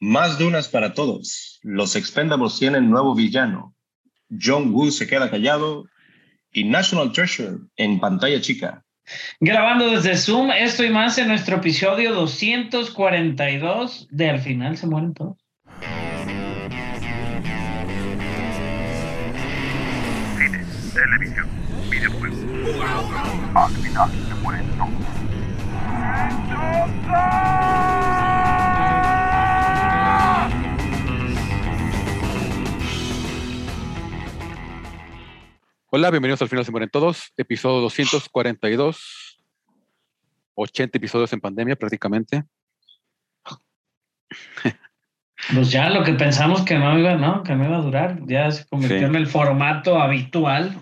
Más dunas para todos. Los Expendables tienen nuevo villano. John Woo se queda callado y National Treasure en pantalla chica. Grabando desde Zoom, esto y más en nuestro episodio 242 de Al final se mueren todos. Cine, televisión, videojuegos. Al final se mueren todos. Hola, bienvenidos al final se mueren todos, episodio 242, 80 episodios en pandemia prácticamente. Pues ya lo que pensamos que no iba, ¿no? Que no iba a durar, ya se convirtió Sí. en el formato habitual.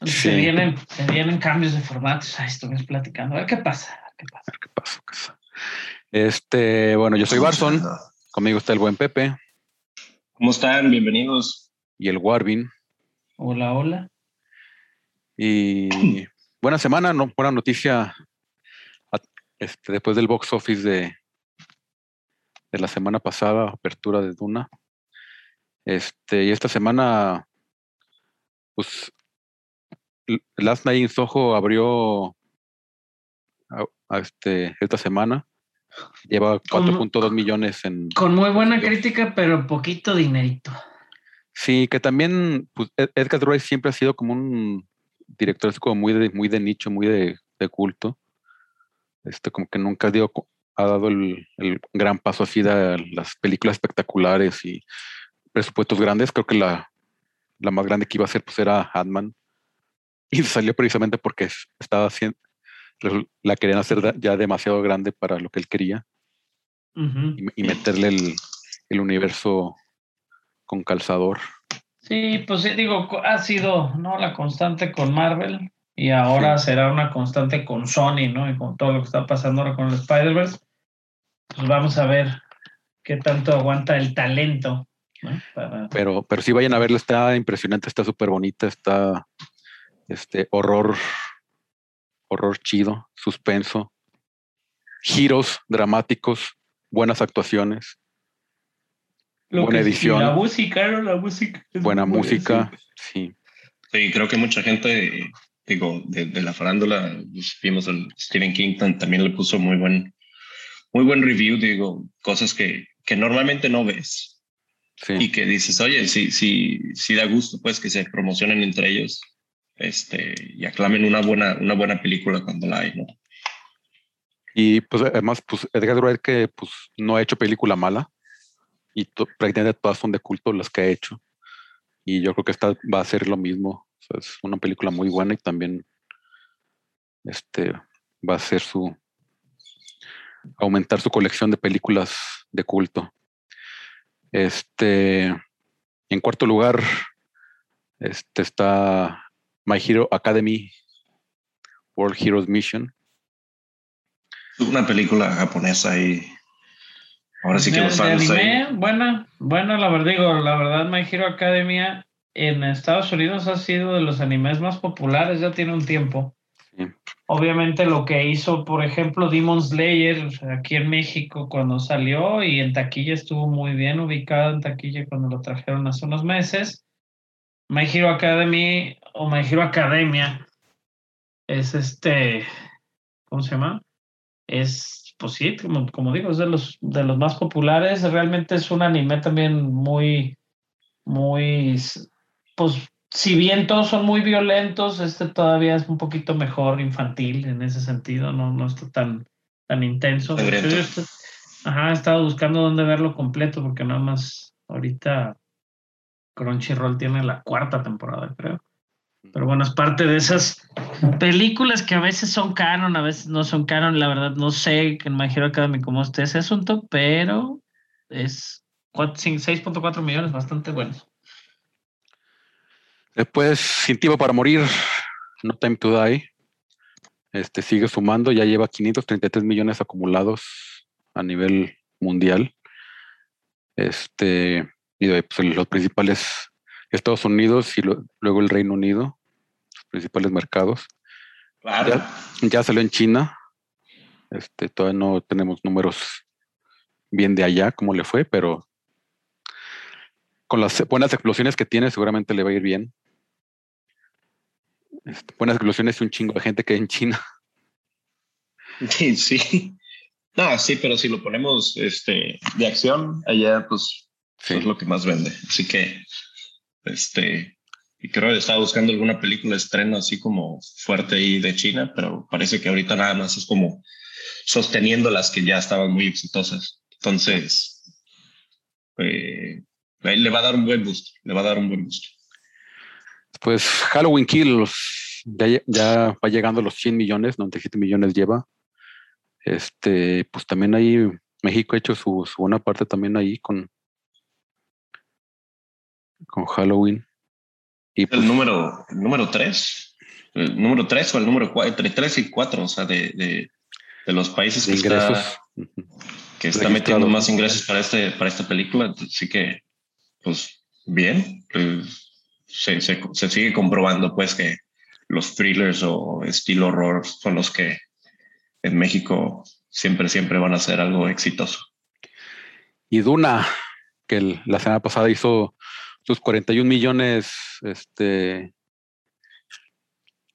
Sí. Se, vienen, se vienen cambios de formatos. Ahí estuvimos platicando. A ver qué pasa. a ver qué pasa. ¿Qué pasa? ¿Qué pasa? Este, bueno, yo soy Barson, conmigo está el buen Pepe ¿Cómo están? Bienvenidos. y el Warvin. Hola, hola. Y buena semana, no, buena noticia este, después del box office de, de la semana pasada, apertura de Duna. Este, y esta semana, pues, Last Night in Soho abrió a- a este, esta semana. Lleva ¿Cómo? 4.2 millones en, Con muy buena crítica, pero poquito dinerito. Sí, que también pues, Ed- Edgar Wright siempre ha sido como un director así como muy de, muy de nicho, muy de, de culto. Este, como que nunca dio, ha dado el, el gran paso así de las películas espectaculares y presupuestos grandes. Creo que la, la más grande que iba a ser pues era Ant-Man. Y salió precisamente porque es- estaba haciendo, la querían hacer ya demasiado grande para lo que él quería y, y meterle el, el universo con calzador. Sí, pues sí, digo, ha sido ¿no? la constante con Marvel y ahora será una constante con Sony, ¿no? Y con todo lo que está pasando ahora con el Spider-Verse. Pues vamos a ver qué tanto aguanta el talento. ¿no? Para- pero, pero sí vayan a verla, está impresionante, está súper bonita, está este horror, horror chido, suspenso, giros dramáticos, buenas actuaciones, lo buena que- edición. La música, ¿no? La música. es buena buena, música, sí. sí. Sí, creo que mucha gente, digo, de, de la farándula, pues, vimos el Stephen King tam- también le puso muy buen, muy buen review, digo, cosas que, que normalmente no ves sí. y que dices, oye, sí, sí, sí da gusto, pues, que se promocionen entre ellos, este, y aclamen una buena, una buena película cuando la hay, ¿no? Y pues además, pues Edgar Wright que pues no ha hecho película mala y to- prácticamente todas son de culto las que ha hecho. Y yo creo que esta va a ser lo mismo. Es una película muy buena y también este va a ser su aumentar su colección de películas de culto. Este en cuarto lugar este está My Hero Academy World Heroes Mission. Una película japonesa y ahora sí que De- los de fans ahí- anime, buena, buena, la verdad, digo, la verdad, My Hero Academia en Estados Unidos ha sido de los animes más populares, ya tiene un tiempo. Sí. Obviamente lo que hizo, por ejemplo, Demon Slayer aquí en México cuando salió y en taquilla estuvo muy bien ubicado en taquilla cuando lo trajeron hace unos meses. My Hero Academy o My Hero Academia es este, ¿cómo se llama? Es, pues sí, como, como digo, es de los, de los más populares. Realmente es un anime también muy, muy, pues si bien todos son muy violentos, este todavía es un poquito mejor infantil en ese sentido, no, no está tan, tan intenso. Estoy- Ajá, he estado buscando dónde verlo completo porque nada más ahorita Crunchyroll tiene la cuarta temporada, creo. Pero bueno, es parte de esas películas que a veces son canon, a veces no son canon. La verdad, no sé que My Hero Academy cómo esté ese asunto, pero es cuat- cin- 6.4 millones, bastante bueno. Después, Sin Tiempo para Morir, No Time to Die, este, sigue sumando, ya lleva 533 millones acumulados a nivel mundial. Este, y pues, los principales Estados Unidos y luego el Reino Unido, principales mercados. Claro. Ya salió en China. Este, todavía no tenemos números bien de allá cómo le fue, pero con las buenas explosiones que tiene seguramente le va a ir bien. Este, buenas explosiones y un chingo de gente que hay en China. Sí, sí. No, sí, pero si lo ponemos este, de acción, allá pues Sí. es lo que más vende. Así que, este, y creo que estaba buscando alguna película de estreno así como fuerte ahí de China, pero parece que ahorita nada más es como sosteniendo las que ya estaban muy exitosas. Entonces, eh, le va a dar un buen boost, le va a dar un buen boost. Pues Halloween lle- ya va llegando a los 100 millones, 97 millones lleva. Este, pues también ahí México ha hecho su, su buena parte también ahí con, con Halloween. Y pues, El número, el número tres, el número tres o el número cuatro, entre tres y cuatro, o sea, de, de, de los países que ingresos. está, que está metiendo más ingresos para, este, para esta película. Así que, pues, bien. pues, se, se, se sigue comprobando, pues, que los thrillers o estilo horror son los que en México siempre, siempre van a ser algo exitoso. Y Duna, que el- la semana pasada hizo sus 41 millones este,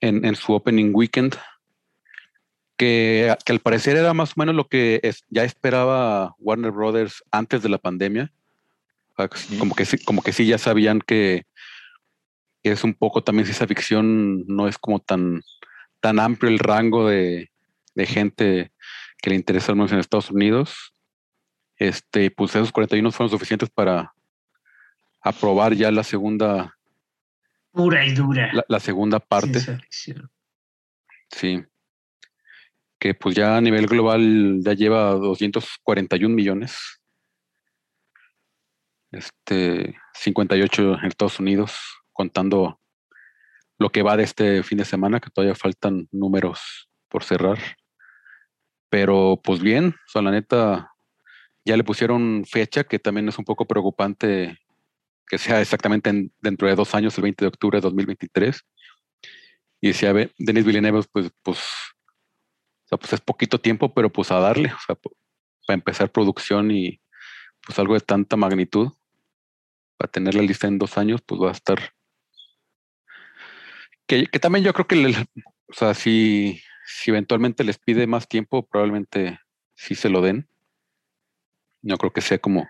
en, en su opening weekend, que, que al parecer era más o menos lo que es- ya esperaba Warner Brothers antes de la pandemia. Como que, sí- como que sí ya sabían que, que es un poco también ciencia ficción, no es como tan, tan amplio el rango de, de gente que le interesa al menos en Estados Unidos. Este, pues esos 41 fueron suficientes para aprobar ya la segunda, Pura y dura. la, la segunda parte. Sí. Que pues ya a nivel global ya lleva 241 millones. Este, 58 en Estados Unidos, contando lo que va de este fin de semana, que todavía faltan números por cerrar. Pero pues bien, o sea, la neta, ya le pusieron fecha, que también es un poco preocupante que sea exactamente en- dentro de dos años, el 20 de octubre de 2023. Y decía Denis Villeneuve, pues, pues, o sea, pues es poquito tiempo, pero pues a darle, o sea, po- para empezar producción y pues algo de tanta magnitud, para tener la lista en dos años, pues va a estar. Que, también yo creo que, o sea, si, si eventualmente les pide más tiempo, probablemente sí se lo den. No creo que sea como.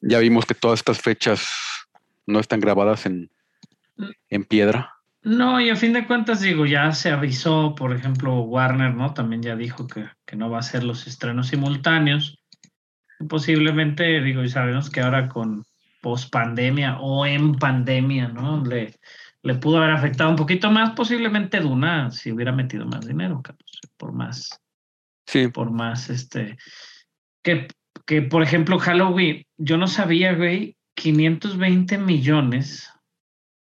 Ya vimos que todas estas fechas no están grabadas en, en piedra. No, y a fin de cuentas, digo, ya se avisó, por ejemplo, Warner, ¿no? También ya dijo que, que no va a hacer los estrenos simultáneos. Posiblemente, digo, y sabemos que ahora con post pandemia o en pandemia, ¿no? Le, le pudo haber afectado un poquito más. Posiblemente Duna si hubiera metido más dinero, Carlos, por más, Sí, por más, este, que, que por ejemplo, Halloween, yo no sabía, güey, 520 millones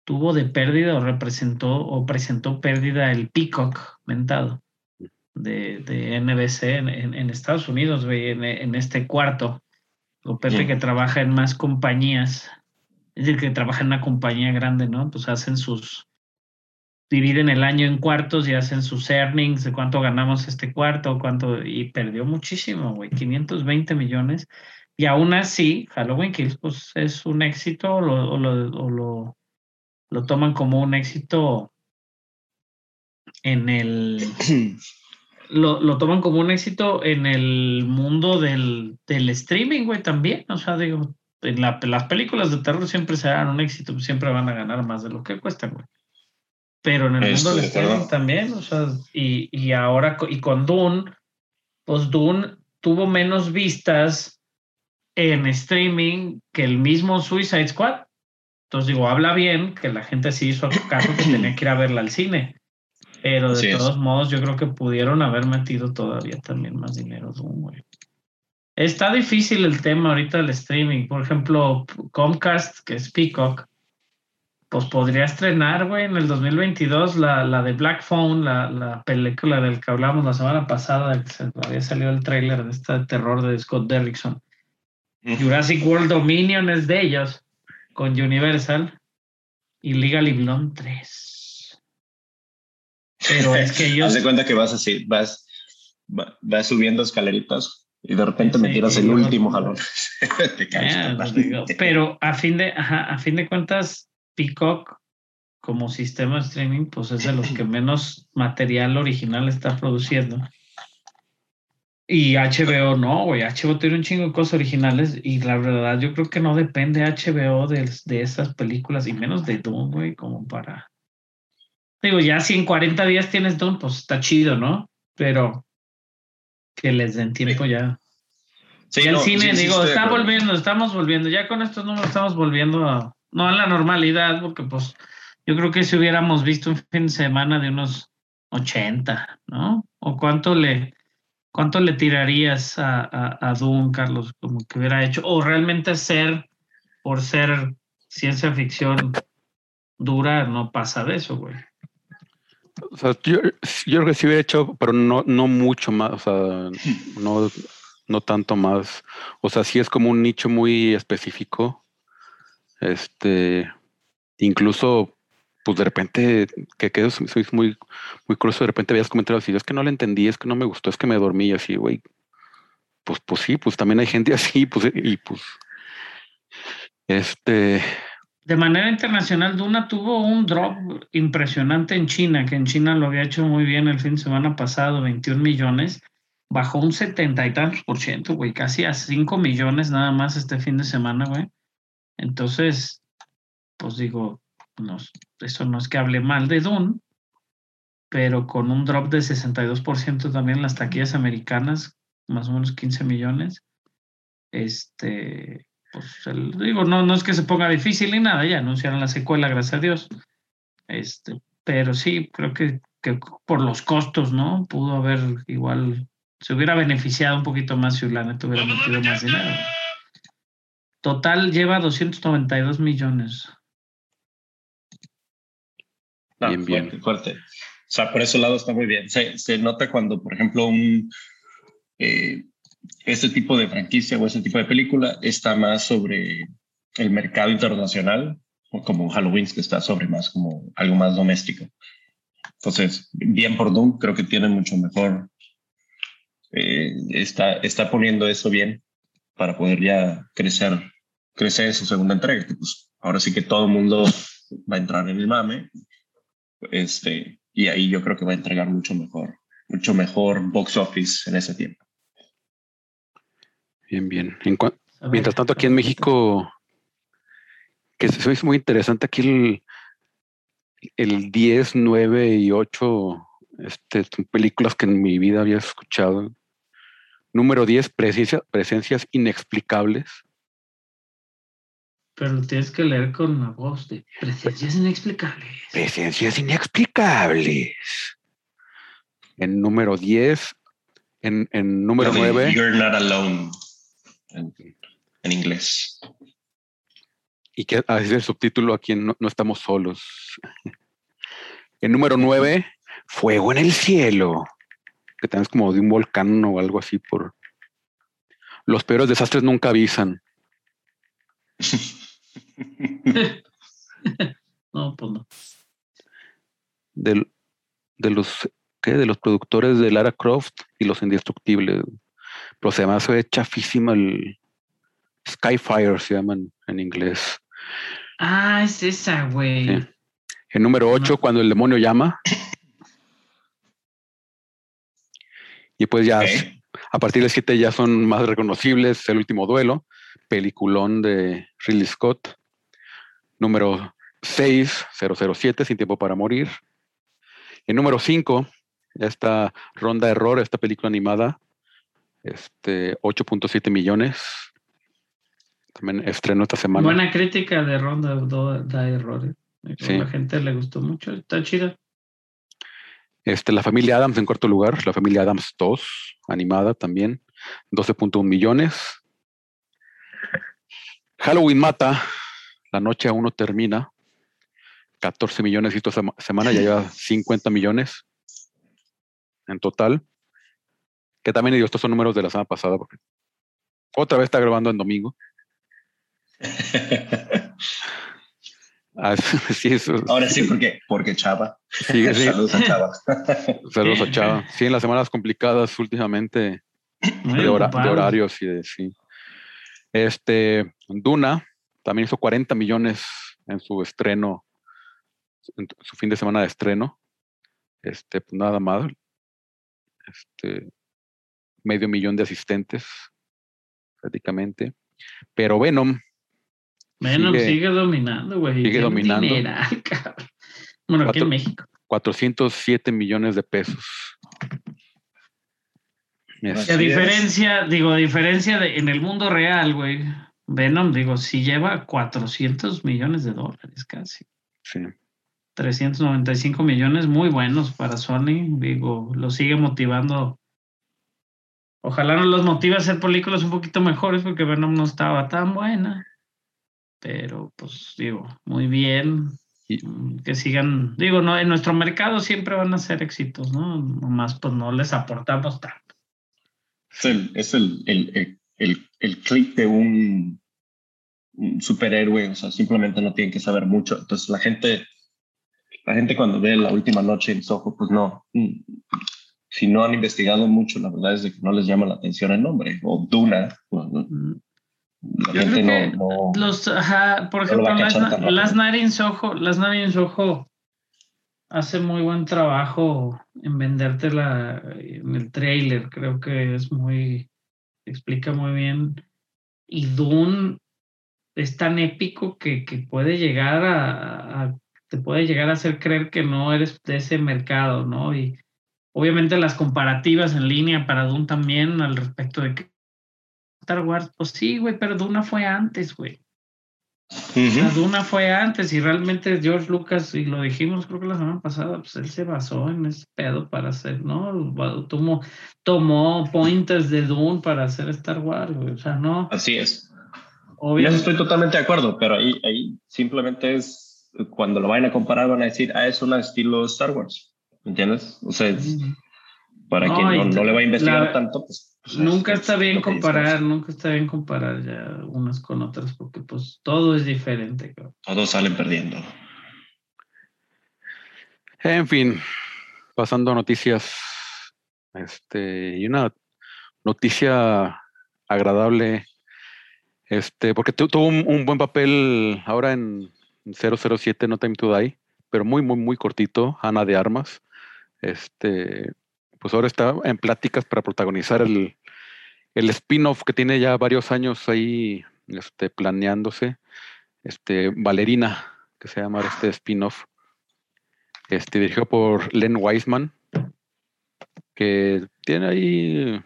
tuvo de pérdida o representó o presentó pérdida el Peacock mentado de, de NBC en, en- en Estados Unidos, güey, en, en este cuarto. O Pepe que trabaja en más compañías, es decir, que trabaja en una compañía grande, ¿no? Pues hacen sus, dividen el año en cuartos y hacen sus earnings de cuánto ganamos este cuarto, cuánto, y perdió muchísimo, güey, 520 millones. Y aún así, Halloween Kills, pues es un éxito o lo, o lo, o lo, lo toman como un éxito en el lo, lo toman como un éxito en el mundo del, del streaming, güey, también. O sea, digo, en la- las películas de terror siempre serán un éxito, pues, siempre van a ganar más de lo que cuestan, güey. Pero en el mundo del de streaming también, o sea, y, y ahora, y con Dune, pues Dune tuvo menos vistas en streaming que el mismo Suicide Squad. Entonces digo, habla bien que la gente sí hizo caso que tenía que ir a verla al cine. Pero de es. todos modos, yo creo que pudieron haber metido todavía también más dinero. Doom, güey. Está difícil el tema ahorita del streaming. Por ejemplo, Comcast, que es Peacock, pues podría estrenar, güey, en el 2022 la, la de Black Phone, la, la película del que hablamos la semana pasada, que se había salido el tráiler de este terror de Scott Derrickson. Jurassic World Dominion es de ellos, con Universal y Legally Blonde 3. Pero es que ellos... Haz de cuenta que vas así, vas, va- vas subiendo escaleritas y de repente me Sí, tiras y el último jalón. Te caes Ah, total. digo, pero a fin de, ajá, a fin de cuentas, Peacock como sistema de streaming, pues es de los que menos material original está produciendo. Y HBO no, güey. HBO tiene un chingo de cosas originales y la verdad yo creo que no depende HBO de, de esas películas y menos de Doom, güey, como para... Digo, ya si en 40 días tienes Doom, pues está chido, ¿no? Pero que les den tiempo ya. Sí, el cine, sí, digo, está volviendo, estamos volviendo. Ya con estos números estamos volviendo a, no a la normalidad, porque pues yo creo que si hubiéramos visto un fin de semana de unos 80, ¿no? ¿O cuánto le, cuánto le tirarías a, a, a Doom, Carlos, como que hubiera hecho? O realmente ser, por ser ciencia ficción dura, no pasa de eso, güey. Yo, yo creo que sí hubiera hecho, pero no, no mucho más, o sea, no, no tanto más. O sea, sí es como un nicho muy específico. Este, incluso, pues de repente, que, que soy muy, muy curioso, de repente veías comentarios y es que no le entendí, es que no me gustó, es que me dormí así, güey. Pues, pues sí, pues también hay gente así, pues, y pues, este, De manera internacional, Duna tuvo un drop impresionante en China, que en China lo había hecho muy bien el fin de semana pasado, 21 millones, bajó un setenta y tantos por ciento, güey, casi a 5 millones nada más este fin de semana, güey. Entonces, pues digo, no, eso no es que hable mal de Dune, pero con un drop de 62% también en las taquillas americanas, más o menos 15 millones, este, pues digo, no, no es que se ponga difícil ni nada, ya anunciaron la secuela, gracias a Dios. Este, pero sí, creo que, por los costos, ¿no? Pudo haber igual, se hubiera beneficiado un poquito más si Urlanet hubiera metido más dinero. Total lleva 292 millones. No, Bien, bien. fuerte, fuerte. O sea, por ese lado está muy bien. Se, se nota cuando, por ejemplo, un eh, este tipo de franquicia o este tipo de película está más sobre el mercado internacional, o como Halloween, que está sobre más como algo más doméstico. Entonces, bien por Doom, creo que tiene mucho mejor. eh, está, está poniendo eso bien para poder ya crecer, crecer en su segunda entrega. que, pues, ahora sí que todo el mundo va a entrar en el mame este, y ahí yo creo que va a entregar mucho mejor, mucho mejor box office en ese tiempo. bien, bien. En Mientras tanto, aquí en México, que se es muy interesante aquí el, el 10, 9 y 8, este, son películas que en mi vida había escuchado. Número 10, presencia- presencias inexplicables. Pero tienes que leer con la voz de presencias inexplicables. Presencias inexplicables. En número 10, en, en número de 9, You're not alone en, en inglés. y que así es el subtítulo aquí en no, no estamos solos. En número 9, Fuego en el cielo, que también es como de un volcán o algo así por... Los peores desastres nunca avisan. No, pues no. De los ¿qué? de los productores de Lara Croft y los indestructibles. Pero se llama se ve chafísima el Skyfire se llaman en inglés. Ah, es esa, güey. Sí. En número 8, No. cuando el demonio llama. Y pues ya a partir del 7 ya son más reconocibles. El último duelo, peliculón de Ridley Scott. Número 6, 007, Sin tiempo para morir. En número 5, esta Ronda de Error, esta película animada, este 8.7 millones. También estrenó esta semana. Buena crítica de Ronda do- da errores. A Sí. la gente le gustó mucho. Está chida. Este, la familia Adams en cuarto lugar, la familia Adams 2, animada también, 12.1 millones. Halloween mata, la noche aún no termina, 14 millones esta sema- semana, ya lleva 50 millones en total. Que también digo, estos son números de la semana pasada, porque otra vez está grabando en domingo. Ah, sí, eso, Ahora sí, porque, porque Chava. sí, sí. Saludos a Chava. Saludos a Chava. Sí, en las semanas complicadas últimamente de, hora- de horarios y de sí. Este, Duna también hizo 40 millones en su estreno, en su fin de semana de estreno. Este, pues nada mal. Este, medio millón de asistentes, prácticamente. Pero Venom, Venom sigue- sigue, dominando, güey. sigue dominando. dineral, cabrón. Bueno, aquí en Cuatro- México. 407 millones de pesos. A diferencia, digo, a diferencia de en el mundo real, güey, Venom, digo, sí lleva 400 millones de dólares casi. sí. 395 millones muy buenos para Sony. Digo, lo sigue motivando. Ojalá no los motive a hacer películas un poquito mejores porque Venom no estaba tan buena. Pero, pues, digo, muy bien. Y- Mm, Que sigan. Digo, no, en nuestro mercado siempre van a ser éxitos, ¿no? Nomás, pues, no les aportamos tanto. Es el, es el, el, el, el, click de un, un superhéroe, o sea, simplemente no tienen que saber mucho. Entonces la gente, la gente cuando ve la última noche en Soho, pues no, mm, si no han investigado mucho, la verdad es de que no les llama la atención el nombre, o Duna, pues, no, Mm, Yo creo que no, no, Los, ajá, por ejemplo, Las. Las Night in Soho, Las Night in Soho hace muy buen trabajo en venderte la, en el trailer, creo que es muy, explica muy bien. Y Dune es tan épico que, que puede llegar a, a- te puede llegar a hacer creer que no eres de ese mercado, ¿no? Y obviamente las comparativas en línea para Dune también al respecto de que Star Wars, pues sí, güey, pero Duna fue antes, güey. Duna fue antes y realmente George Lucas, y lo dijimos creo que la semana pasada, pues él se basó en ese pedo para hacer, ¿no? Tomó, tomó pointers de Dune para hacer Star Wars, güey. O sea, no, Así es. En eso obviamente. estoy totalmente de acuerdo, pero ahí, ahí simplemente es, cuando lo vayan a comparar van a decir, ah, es un estilo Star Wars, ¿entiendes? O sea, es- para No, quien no, no le va a investigar la- tanto, pues... Nunca es- está es bien comparar, nunca está bien comparar ya unas con otras, porque pues todo es diferente. Todos salen perdiendo. En fin, pasando a noticias. Este, y una noticia agradable. Este, porque tu- tuvo un, un buen papel ahora en 007 No Time to Die, pero muy, muy, muy cortito, Ana de Armas. Este, pues ahora está en pláticas para protagonizar el, el spin-off que tiene ya varios años ahí este, planeándose. Este, Valerina, que se llama este spin-off este, dirigido por Len Wiseman, que tiene ahí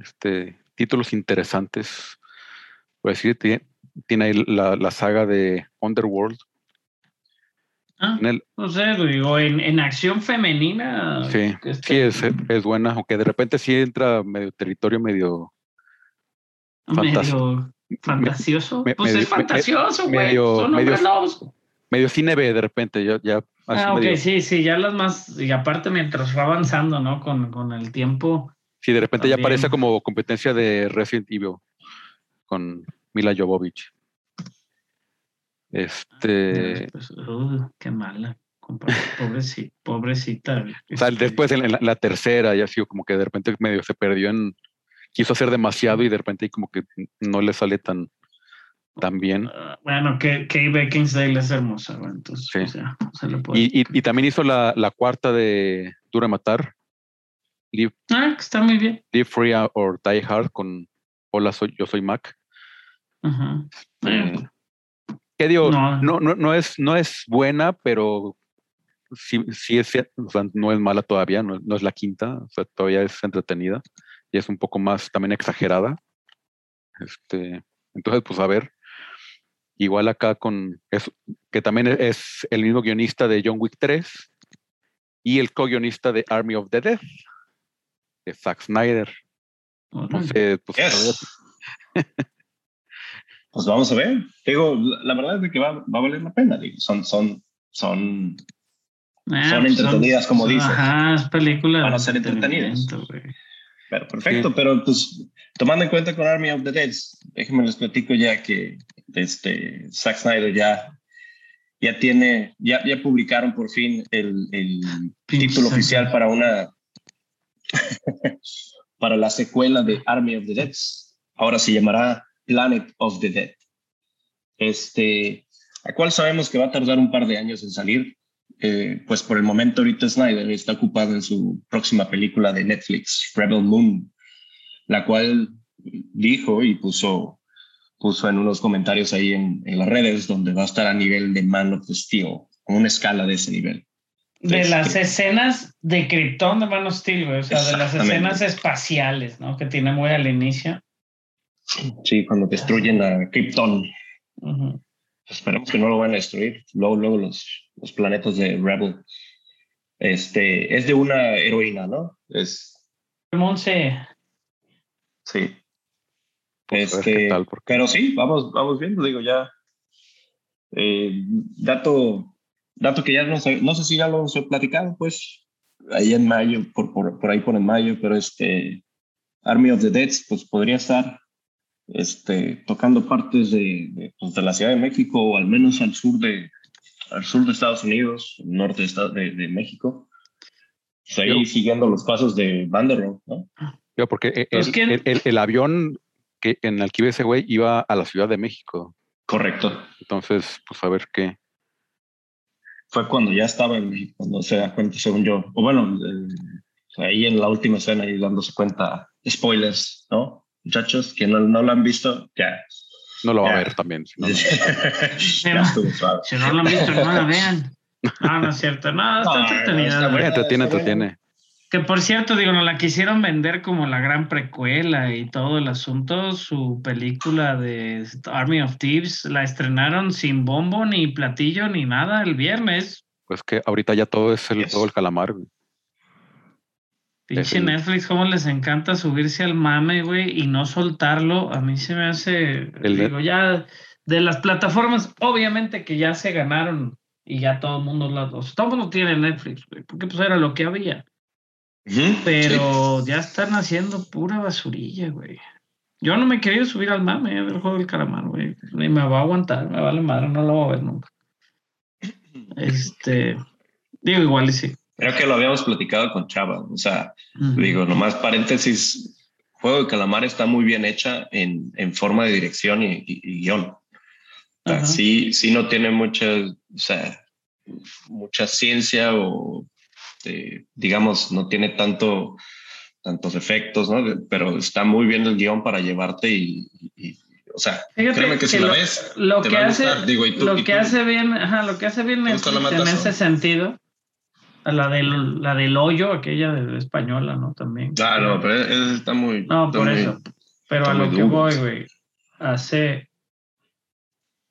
este, títulos interesantes. Por decir, tiene, tiene ahí la, la saga de Underworld. Ah, En el- no sé, digo, en, en acción femenina. sí, sí es, es buena, aunque de repente sí entra medio territorio, medio, fantas- medio fantasioso. me- pues medio- es fantasioso, güey. medio- Son medio- hombres lobos. medio cine B de repente, ya, ya Ah, ok, medio- sí, sí, ya las más, y aparte mientras va avanzando, ¿no? Con, con el tiempo. sí, de repente ya también. parece como competencia de Resident Evil con Mila Jovovich. Este, pues, uh, qué mala. Pobrecita, pobrecita. O sea, este, después en la, la tercera ya sido como que de repente medio se perdió en. Quiso hacer demasiado y de repente como que no le sale tan, tan bien. ah, bueno, que Kay Beckinsale es hermosa, entonces, Sí. se puede. Y, y- y también hizo la, la cuarta de Dura Matar, Live, Ah, está muy bien. Live Free or Die Hard con Hola, soy, yo soy Mac. Ajá. Eh, ¿Qué digo? No. No, no, no, es, no es buena, pero sí, sí es, o sea, no es mala todavía, no, no es la quinta, o sea, todavía es entretenida y es un poco más también exagerada. Este, entonces, pues a ver, igual acá con, es, que también es el mismo guionista de John Wick 3 y el co-guionista de Army of the Dead, de Zack Snyder. Entonces, pues, a ver, Yes. Pues vamos a ver. Digo, la, verdad es de que va, va a valer la pena. Digo, son, son, son, Ah, son pues entretenidas, como dices. Ajá, es película. Van a ser entretenidas. pero perfecto. Pero pues, tomando en cuenta con Army of the Dead, déjenme les platico ya que este Zack Snyder ya, ya tiene, ya, ya publicaron por fin el, el título Zack oficial para una para la secuela de Army of the Dead. Ahora se llamará Planet of the Dead. Este, a cual sabemos que va a tardar un par de años en salir. Eh, pues por el momento ahorita Snyder está ocupado en su próxima película de Netflix, Rebel Moon, la cual dijo y puso, puso en unos comentarios ahí en, en las redes donde va a estar a nivel de Man of Steel, con una escala de ese nivel. De Este- las escenas de Krypton de Man of Steel, güey. O sea, de las escenas espaciales, ¿no? Que tiene muy al inicio. Sí, cuando destruyen a Krypton. Ujú. Esperemos que no lo van a destruir. Luego, luego los, los planetas de Rebel. Este, es de una heroína, ¿no? Es, Monse, sí. Pues Este, tal, porque- pero sí, vamos, vamos viendo, digo, ya. Eh, dato, dato que ya no sé, no sé si ya lo he platicado, pues, ahí en mayo, por, por, por ahí por en mayo, pero este, Army of the Dead, pues podría estar este, tocando partes de, de, pues, de la Ciudad de México o al menos al sur de, al sur de Estados Unidos, norte de, de, México. Pues ahí Yo- siguiendo los pasos de Banderon, ¿no? Digo, porque e- Pues, el, el- el- el avión que en el que iba ese güey iba a la Ciudad de México. Correcto. Entonces, pues a ver qué. fue cuando ya estaba en México, cuando se da cuenta, según yo. O bueno, eh, ahí en la última escena, ahí dándose cuenta, spoilers, ¿no? Muchachos, que no, no lo han visto, ya. No lo va a ver también. si no, no. si no lo han visto, no la vean. No, no es cierto. No, está No, entretenida. buena. entretiene, entretiene. Que por cierto, digo, nos la quisieron vender como la gran precuela y todo el asunto. Su película de Army of Thieves la estrenaron sin bombo, ni platillo, ni nada el viernes. Pues que ahorita ya todo es el Yes. juego del calamar. güey. Pinche el- Netflix, cómo les encanta subirse al mame, güey, y no soltarlo. A mí se me hace, El digo, ya de las plataformas, obviamente que ya se ganaron y ya todo el mundo, la, o sea, todo el mundo tiene Netflix, güey, porque pues era lo que había. Pero ya están haciendo pura basurilla, güey. Yo no me he querido subir al mame eh, del juego del calamar, güey. Ni me va a aguantar, me vale madre, no lo voy a ver nunca. Este, digo, igual y sí. Creo que lo habíamos platicado con Chava. O sea, Digo, nomás paréntesis, Juego de Calamar está muy bien hecha en, en forma de dirección y, y- y guion. O sea, Ajá. sí, sí no tiene mucha, o sea, mucha ciencia o, eh, digamos, no tiene tanto, tantos efectos, ¿no? Pero está muy bien el guion para llevarte y, y- o sea, Fíjate créeme que, si lo, la ves, lo te que va a hace, gustar. Digo, y tú- lo y que tú- hace bien, ajá, lo que hace bien ¿Te gusta la Netflix en ese sentido, la del, la del hoyo, aquella de española, ¿no? También. Ah, no, pero ese está muy. No, está por muy- eso. Pero a lo que duro. voy, güey, hace,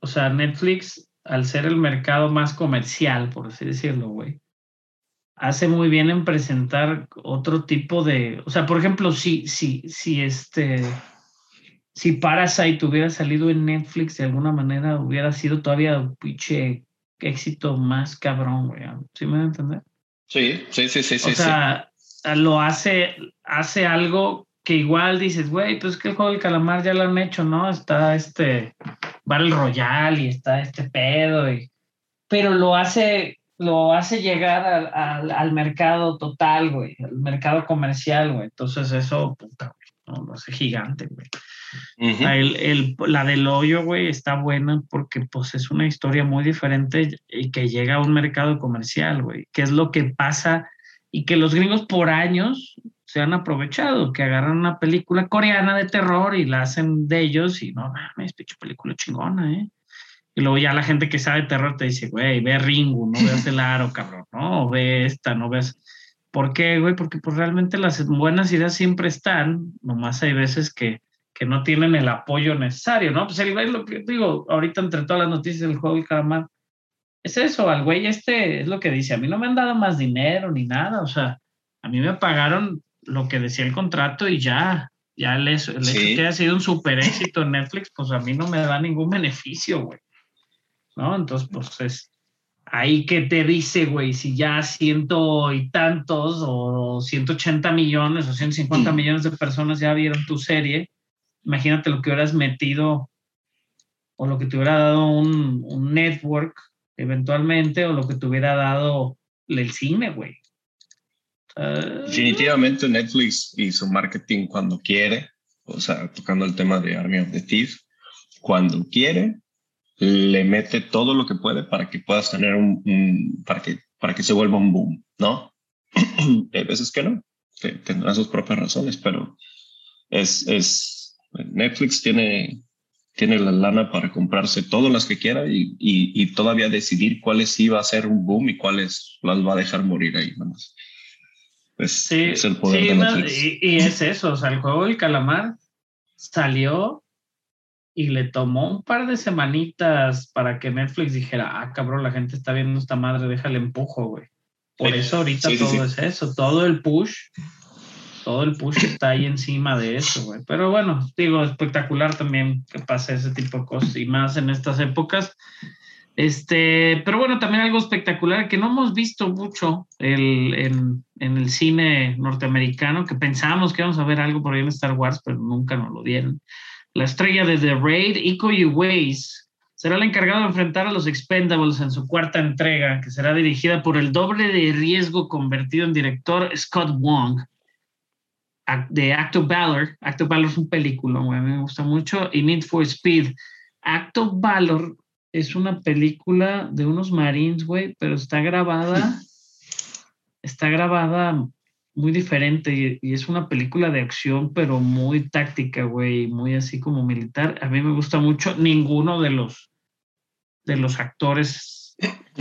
o sea, Netflix, al ser el mercado más comercial, por así decirlo, güey, hace muy bien en presentar otro tipo de, o sea, por ejemplo, si, si, si este, si Parasite hubiera salido en Netflix de alguna manera, hubiera sido todavía un pinche éxito más cabrón, güey. ¿Sí me van a entender? Sí, sí, sí, sí, sí. o sea, lo hace, hace algo que igual dices, güey, pues que el juego del calamar ya lo han hecho, ¿no? Está este Battle Royale y está este pedo, y, pero lo hace, lo hace llegar al, al, al mercado total, güey, al mercado comercial, güey. Entonces eso, puta, no, lo hace gigante, güey. sí. Ujú. El, el- la del hoyo, güey, está buena porque pues es una historia muy diferente y que llega a un mercado comercial, güey, que es lo que pasa y que los gringos por años se han aprovechado, que agarran una película coreana de terror y la hacen de ellos y no mames, pinche película chingona, ¿eh? Y luego ya la gente que sabe terror te dice, güey, ve Ringu, no veas el aro, cabrón, no, o ve esta, no veas... ¿Por qué, güey? Porque pues realmente las buenas ideas siempre están, nomás hay veces que, que no tienen el apoyo necesario, ¿no? Pues el güey, lo que digo, ahorita entre todas las noticias del juego del calamar, es eso, al güey este es lo que dice, a mí no me han dado más dinero ni nada, o sea, a mí me pagaron lo que decía el contrato y ya, ya el, hecho, el hecho Sí. que haya sido un super éxito en Netflix, pues a mí no me da ningún beneficio, güey, ¿no? Entonces, pues es ahí que te dice, güey, si ya ciento y tantos o 180 millones o 150 Mm. millones de personas ya vieron tu serie, imagínate lo que hubieras metido o lo que te hubiera dado un, un network eventualmente o lo que te hubiera dado el cine, güey. Ah, Definitivamente Netflix y su marketing cuando quiere, o sea, tocando el tema de Army of the Thieves, cuando quiere, le mete todo lo que puede para que puedas tener un, un- para que para que se vuelva un boom, ¿no? Hay veces que no, que tendrá sus propias razones, pero es, es Netflix tiene tiene la lana para comprarse todas las que quiera y, y, y todavía decidir cuáles va a ser un boom y cuáles las va a dejar morir ahí. nomás. Es, Sí, es el poder sí, de Netflix. y, y es eso, o sea, el juego del calamar salió y le tomó un par de semanitas para que Netflix dijera, ah, cabrón, la gente está viendo esta madre, déjale empujo, güey. Por eso ahorita sí, sí, todo sí. es eso, todo el push, todo el push está ahí encima de eso, güey. Pero bueno, digo, espectacular también que pase ese tipo de cosas y más en estas épocas. Este, pero bueno, también algo espectacular que no hemos visto mucho el, en, en el cine norteamericano, que pensábamos que íbamos a ver algo por ahí en Star Wars, pero nunca nos lo dieron. La estrella de The Raid, Iko Uwais, será la encargada de enfrentar a los Expendables en su cuarta entrega, que será dirigida por el doble de riesgo convertido en director Scott Wong, de Acto Valor. Acto Valor es un película, güey, me gusta mucho, y Need for Speed. Acto Valor es una película de unos marines, güey, pero está grabada, está grabada muy diferente y, y es una película de acción, pero muy táctica, güey, muy así como militar. A mí me gusta mucho. Ninguno de los de los actores,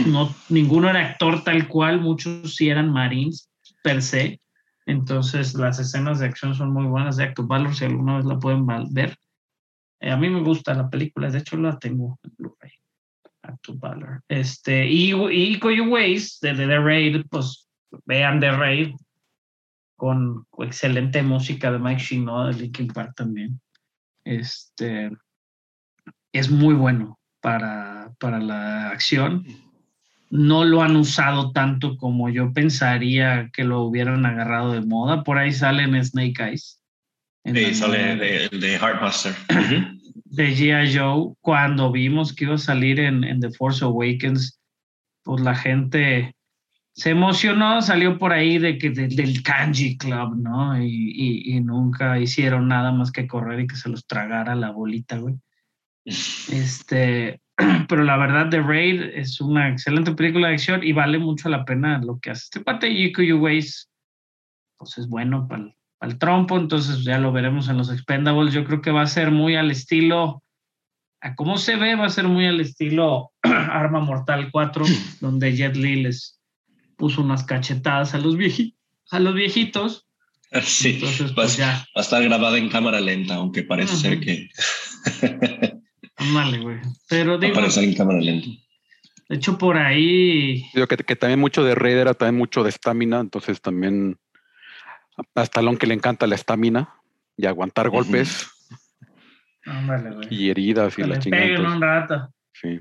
no, ninguno era actor tal cual, muchos sí eran marines per se. Entonces las escenas de acción son muy buenas de Acto Valor, si alguna vez la pueden ver. Eh, a mí me gusta la película, de hecho la tengo en Blu-ray. Acto Valor. Este, y, y Koyu Ways de The Raid, pues vean The Raid con, excelente música de Mike Shinoda de Linkin Park también. Este es muy bueno para, para la acción. No lo han usado tanto como yo pensaría que lo hubieran agarrado de moda. Por ahí salen Snake Eyes. Sí, sale de, de Heartbuster. De G.I. Joe, cuando vimos que iba a salir en, en The Force Awakens, pues la gente se emocionó, salió por ahí de que de- del Kanji Club, ¿no? Y, y- y nunca hicieron nada más que correr y que se los tragara la bolita, güey. Este, pero la verdad, The Raid es una excelente película de acción y vale mucho la pena lo que hace este pate. Yiku Ways, pues es bueno para el, el trompo, entonces ya lo veremos en los Expendables. Yo creo que va a ser muy al estilo, a cómo se ve, va a ser muy al estilo Arma Mortal 4, donde Jet Li les puso unas cachetadas a los, vieji- a los viejitos. Sí, Entonces, va, pues ya, va a estar grabada en cámara lenta, aunque parece ser que ándale, güey. Pero va a digo, aparecer en cámara lenta. de hecho, por ahí Digo que, que también mucho de Raid era también mucho de estamina, entonces también a Stallone que le encanta la estamina y aguantar golpes Ándale, güey. y heridas y Que la le chingada. un rato. sí.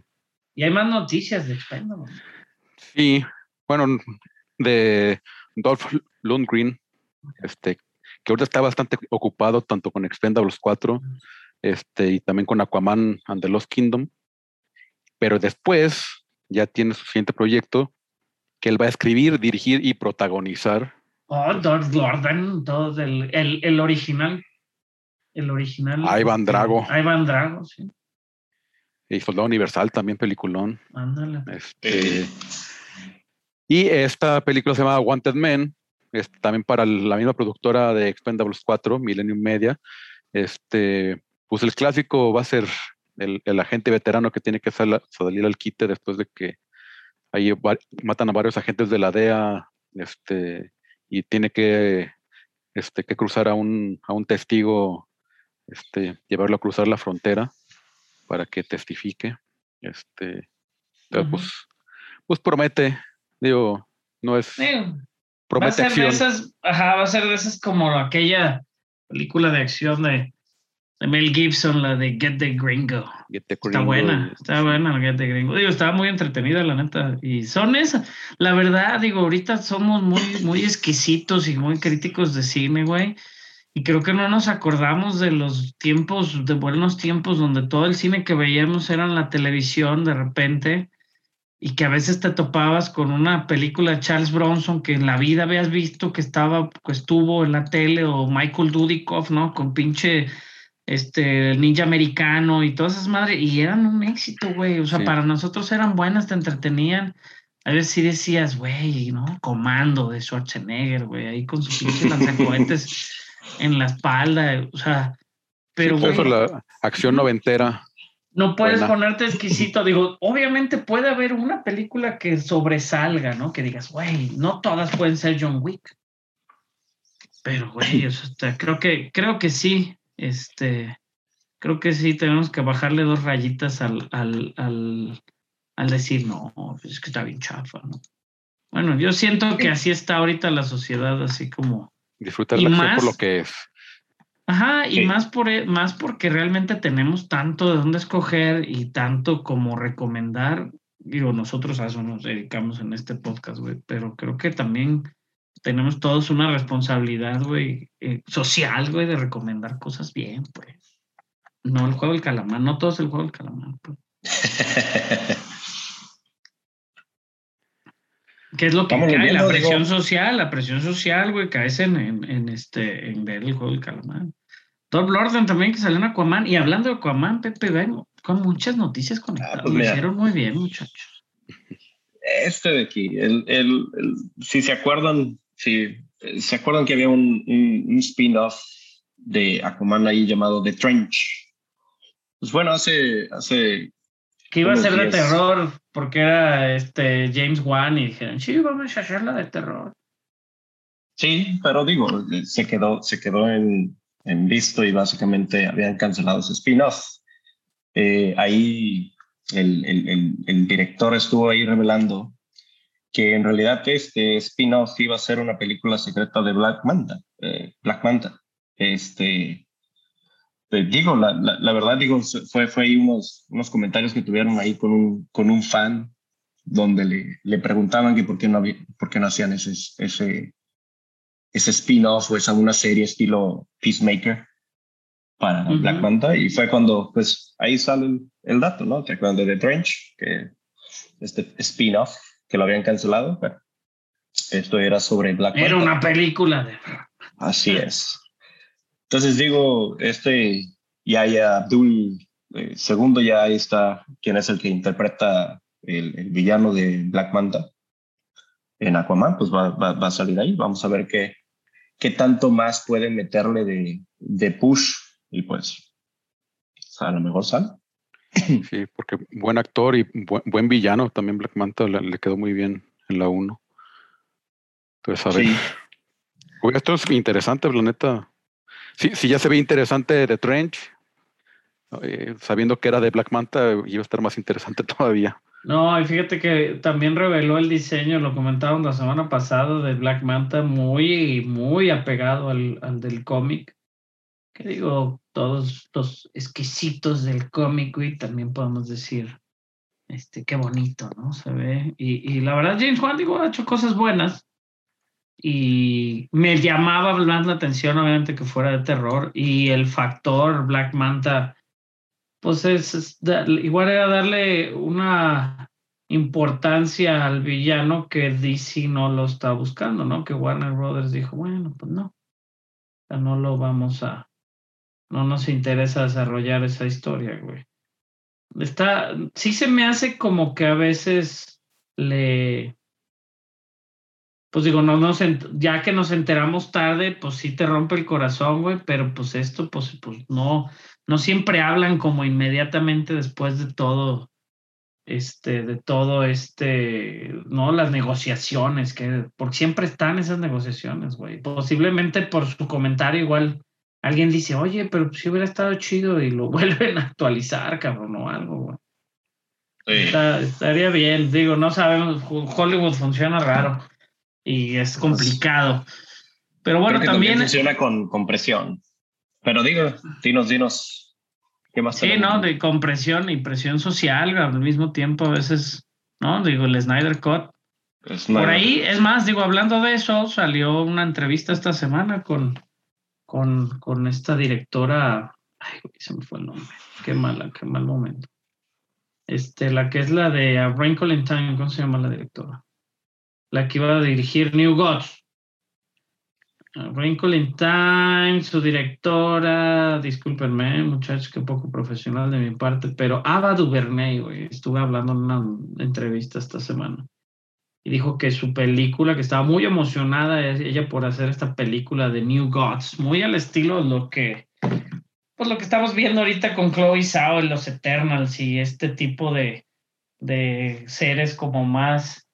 Y hay más noticias de Expendables. Sí, bueno, de Dolph Lundgren, este, que ahorita está bastante ocupado tanto con Expendables 4 este, y también con Aquaman and the Lost Kingdom, pero después ya tiene su siguiente proyecto que él va a escribir, dirigir y protagonizar. Oh, Dolph Gordon, todo el, el, el original. El original. Ivan Drago. Ivan Drago, sí. Y Soldado Universal también peliculón. Ándale. Este, y esta película se llama Wanted Men, es también para la misma productora de Expendables 4, Millennium Media. Este, pues el clásico va a ser el, el agente veterano que tiene que sal- salir al quite después de que ahí va- matan a varios agentes de la DEA este, y tiene que, este, que cruzar a un, a un testigo, este, llevarlo a cruzar la frontera para que testifique. Este, pues, pues promete, digo, no es, Digo, va a promete ser de esas, ajá, va a ser de esas como aquella película de acción de, de Mel Gibson, la de Get the Gringo. Get the Está Gringo buena, y- está buena la Get the Gringo. Digo, estaba muy entretenida, la neta. Y son esas. La verdad, digo, ahorita somos muy, muy exquisitos y muy críticos de cine, güey. Y creo que no nos acordamos de los tiempos, de buenos tiempos, donde todo el cine que veíamos era en la televisión de repente. Y que a veces te topabas con una película de Charles Bronson que en la vida habías visto que estaba, que estuvo en la tele, o Michael Dudikoff, ¿no? Con pinche este ninja americano y todas esas madres, y eran un éxito, güey. O sea, Sí. para nosotros eran buenas, te entretenían. A veces sí decías, güey, ¿no? Comando de Schwarzenegger, güey, ahí con sus pinches lanzacohetes en la espalda, o sea, pero Sí, por eso la acción noventera. No puedes Buena. ponerte exquisito. Digo, obviamente puede haber una película que sobresalga, ¿no? Que digas, güey, no todas pueden ser John Wick. Pero, güey, o sea, está- creo que, creo que sí. Este, creo que sí tenemos que bajarle dos rayitas al, al, al, al decir, no, es que está bien chafa, ¿no? Bueno, yo siento que así está ahorita la sociedad, así como. Disfrutar la acción más- por lo que es. Ajá, y Sí. más por e- más porque realmente tenemos tanto de dónde escoger y tanto como recomendar. Digo, nosotros a eso nos dedicamos en este podcast, güey, pero creo que también tenemos todos una responsabilidad, güey, eh, social, güey, de recomendar cosas bien, pues. No el juego del calamar, no todo es el juego del calamar, pues. ¿Qué es lo que cae? viendo, la presión digo. social, la presión social, güey, caes en, en, en este, en ver el juego del calamar. Top Lorden también que salió en Aquaman. Y hablando de Aquaman, Pepe, ven con muchas noticias conectadas. pues Lo hicieron muy bien, muchachos. Este de aquí, el, el, el- si se acuerdan, si eh, se acuerdan que había un, un, un spin-off de Aquaman ahí llamado The Trench. Pues bueno, hace, hace Que iba a ser de terror porque era este James Wan y dijeron, sí, vamos a hacerla de terror. Sí, pero digo, se quedó, se quedó en, en visto y básicamente habían cancelado ese spin-off. Eh, ahí el, el, el, director estuvo ahí revelando que en realidad este spin-off iba a ser una película secreta de Black Manta. eh, Black Manta. Este, eh, digo, la, la, la verdad, digo, fue, fue ahí unos, unos comentarios que tuvieron ahí con un, con un fan donde le, le preguntaban que por qué no, había, por qué no hacían ese, ese, ese spin-off o esa una serie estilo Peacemaker para Ujú. Black Manta y fue cuando pues ahí sale el, el dato, ¿no? ¿Te acuerdas de The Trench? Que este spin-off que lo habían cancelado, pero esto era sobre Black Era Manta. una película de... Así es. Entonces digo, este Yaya Abdul eh, segundo ya ahí está, quien es el que interpreta el, el villano de Black Manta en Aquaman, pues va, va, va a salir ahí. Vamos a ver qué, qué tanto más pueden meterle de, de push y pues a lo mejor sale. Sí, porque buen actor y buen, buen villano también Black Manta le, le quedó muy bien en la 1. Entonces, a ver. Sí. Esto es interesante, la neta. Sí, sí, ya se ve interesante de Trench. eh, sabiendo que era de Black Manta, iba a estar más interesante todavía. No, y fíjate que también reveló el diseño, lo comentaron la semana pasada, de Black Manta, muy, muy apegado al, al del cómic. Que digo, todos los exquisitos del cómic, güey, también podemos decir, este, qué bonito, ¿no? Se ve. Y, y la verdad, James Wan, digo, ha hecho cosas buenas. Y me llamaba más la atención, obviamente, que fuera de terror. Y el factor Black Manta, pues igual era darle una importancia al villano que DC no lo está buscando, ¿no? Que Warner Brothers dijo, bueno, pues no, o no lo vamos a, no nos interesa desarrollar esa historia, güey. Está, sí se me hace como que a veces le, pues digo, no nos, ya que nos enteramos tarde, pues sí te rompe el corazón, güey, pero pues esto, pues, pues no, no siempre hablan como inmediatamente después de todo, este, de todo este, no, las negociaciones, que, porque siempre están esas negociaciones, güey. Posiblemente por su comentario igual alguien dice, oye, pero si hubiera estado chido y lo vuelven a actualizar, cabrón, o algo, güey. Está- estaría bien, digo, no sabemos, Hollywood funciona raro y es complicado. Pero bueno, Creo que también, funciona con, con presión. Pero digo, dinos, dinos, ¿qué más sí, tenemos? ¿no? De compresión y presión social al mismo tiempo, a veces, ¿no? Digo, el Snyder Cut. Es Por ahí, es más, digo, hablando de eso, salió una entrevista esta semana con, con, con esta directora. Ay, güey, se me fue el nombre. Qué mala, qué mal momento. Este, la que es la de A Wrinkle in Time, ¿cómo se llama la directora? La que iba a dirigir New Gods. A Wrinkle in Time, su directora, discúlpenme, muchachos, que poco profesional de mi parte, pero Ava DuVernay, güey, estuve hablando en una entrevista esta semana y dijo que su película, que estaba muy emocionada ella por hacer esta película de New Gods, muy al estilo de lo que, pues lo que estamos viendo ahorita con Chloe Zhao en los Eternals y este tipo de, de seres como más,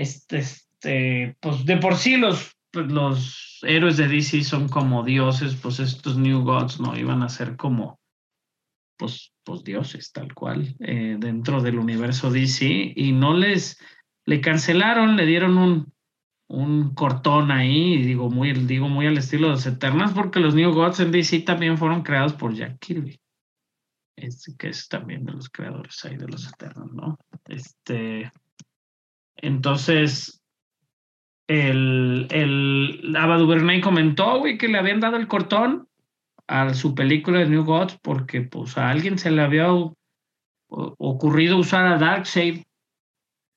este, este, pues de por sí los, pues, los héroes de DC son como dioses, pues estos New Gods no iban a ser como, pues, pues dioses tal cual eh, dentro del universo DC y no les le cancelaron, le dieron un, un cortón ahí, digo muy, digo muy al estilo de los Eternals, porque los New Gods en DC también fueron creados por Jack Kirby, este, que es también de los creadores ahí de los Eternals, ¿no? Este, entonces, el, el Ava DuVernay comentó, que le habían dado el cortón a su película de New Gods porque pues a alguien se le había ocurrido usar a Darkseid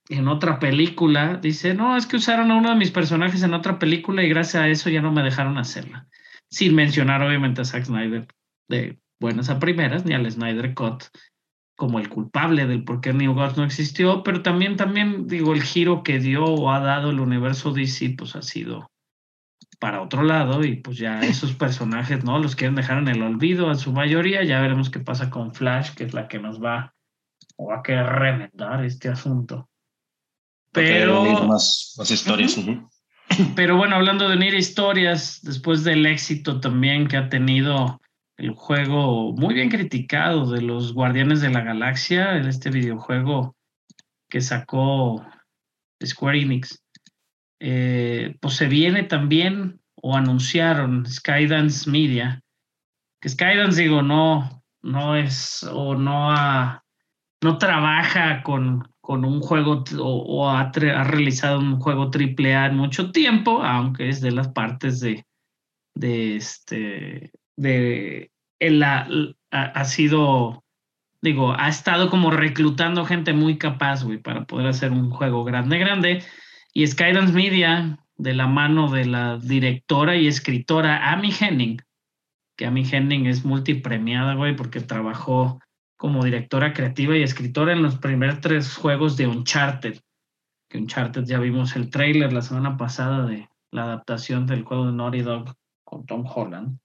en otra película, dice, no, es que usaron a uno de mis personajes en otra película y gracias a eso ya no me dejaron hacerla. Sin mencionar obviamente a Zack Snyder de buenas a primeras, ni al Snyder Cut como el culpable del por qué New Gods no existió, pero también, también digo, el giro que dio o ha dado el universo DC, pues ha sido para otro lado y pues ya esos personajes, ¿no? Los quieren dejar en el olvido a su mayoría, ya veremos qué pasa con Flash, que es la que nos va o va a querer remendar este asunto. Pero. Más, más historias. Pero bueno, hablando de unir historias, después del éxito también que ha tenido el juego muy bien criticado de los Guardianes de la Galaxia, este videojuego que sacó Square Enix, eh, pues se viene también o anunciaron Skydance Media, que Skydance digo no, no es o no ha, no trabaja con, con un juego o, ha, realizado un juego triple A en mucho tiempo, aunque es de las partes de, de este, de, él ha, ha, sido, digo, ha estado como reclutando gente muy capaz, güey, para poder hacer un juego grande, grande. Y Skydance Media, de la mano de la directora y escritora Amy Henning, que Amy Henning es multipremiada, güey, porque trabajó como directora creativa y escritora en los primeros tres juegos de Uncharted. Que Uncharted ya vimos el trailer la semana pasada de la adaptación del juego de Naughty Dog con Tom Holland.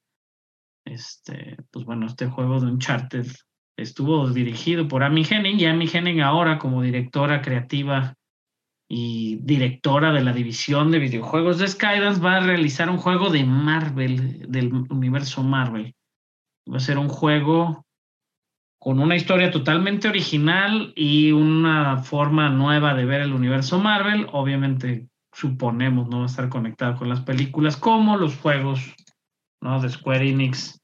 Este, pues bueno, este juego de Uncharted estuvo dirigido por Amy Henning y Amy Henning ahora como directora creativa y directora de la división de videojuegos de Skydance va a realizar un juego de Marvel, del universo Marvel. Va a ser un juego con una historia totalmente original y una forma nueva de ver el universo Marvel. Obviamente, suponemos, no va a estar conectado con las películas como los juegos de Square Enix,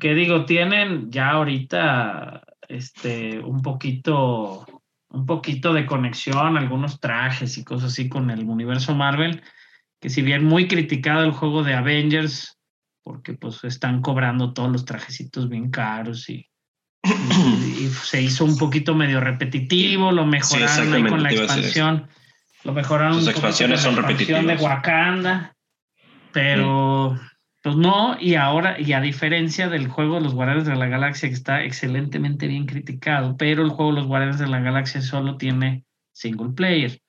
que digo, tienen ya ahorita este, un poquito un poquito de conexión, algunos trajes y cosas así con el universo Marvel, que si bien muy criticado el juego de Avengers, porque pues están cobrando todos los trajecitos bien caros y y, se hizo un poquito medio repetitivo, lo mejoraron ahí con la expansión. Lo mejoraron Las expansiones son repetitivas. de Wakanda, pero pues no, y ahora, y a diferencia del juego de los Guardianes de la Galaxia, que está excelentemente bien criticado, pero el juego de los Guardianes de la Galaxia solo tiene single player.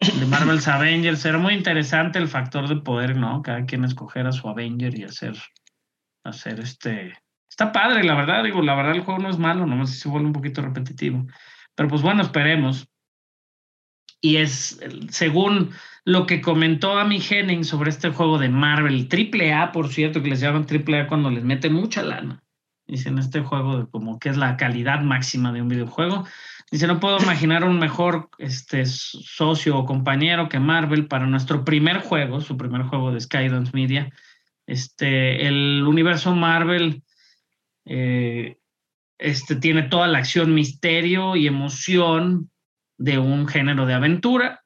De Marvel's Avengers era muy interesante el factor de poder, ¿no? Cada quien escoger a su Avenger y hacer, hacer este, Está padre, la verdad, digo, la verdad el juego no es malo, nomás se vuelve un poquito repetitivo. Pero pues bueno, esperemos. Y es, según lo que comentó Amy Henning sobre este juego de Marvel, triple A, por cierto, que les llaman triple A cuando les meten mucha lana. Dicen este juego como que es la calidad máxima de un videojuego. Dice, no puedo imaginar un mejor este, socio o compañero que Marvel para nuestro primer juego, su primer juego de Skydance Media. Este, el universo Marvel eh, este tiene toda la acción, misterio y emoción de un género de aventura.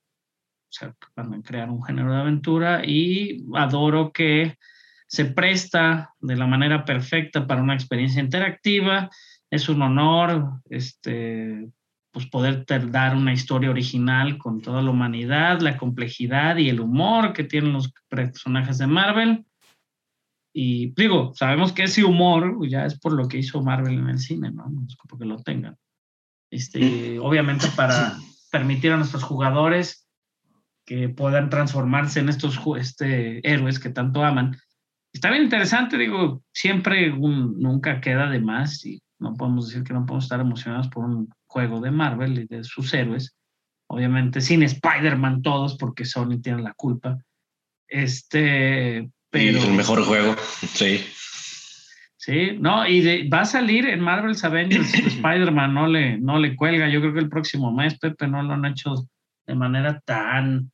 O a crear un género de aventura y adoro que se presta de la manera perfecta para una experiencia interactiva. Es un honor este, pues poder dar una historia original con toda la humanidad, la complejidad y el humor que tienen los personajes de Marvel. Y digo, sabemos que ese humor ya es por lo que hizo Marvel en el cine, ¿no? No es porque lo tengan. Este, obviamente para permitir a nuestros jugadores que puedan transformarse en estos este, héroes que tanto aman. Está bien interesante, digo, siempre un- nunca queda de más y no podemos decir que no podemos estar emocionados por un juego de Marvel y de sus héroes. Obviamente sin Spider-Man todos porque Sony tiene la culpa. Este, pero... El mejor juego, sí. Sí, no, y de- va a salir en Marvel's Avengers Spider-Man, no le, no le cuelga. Yo creo que el próximo mes, Pepe, no lo han hecho de manera tan,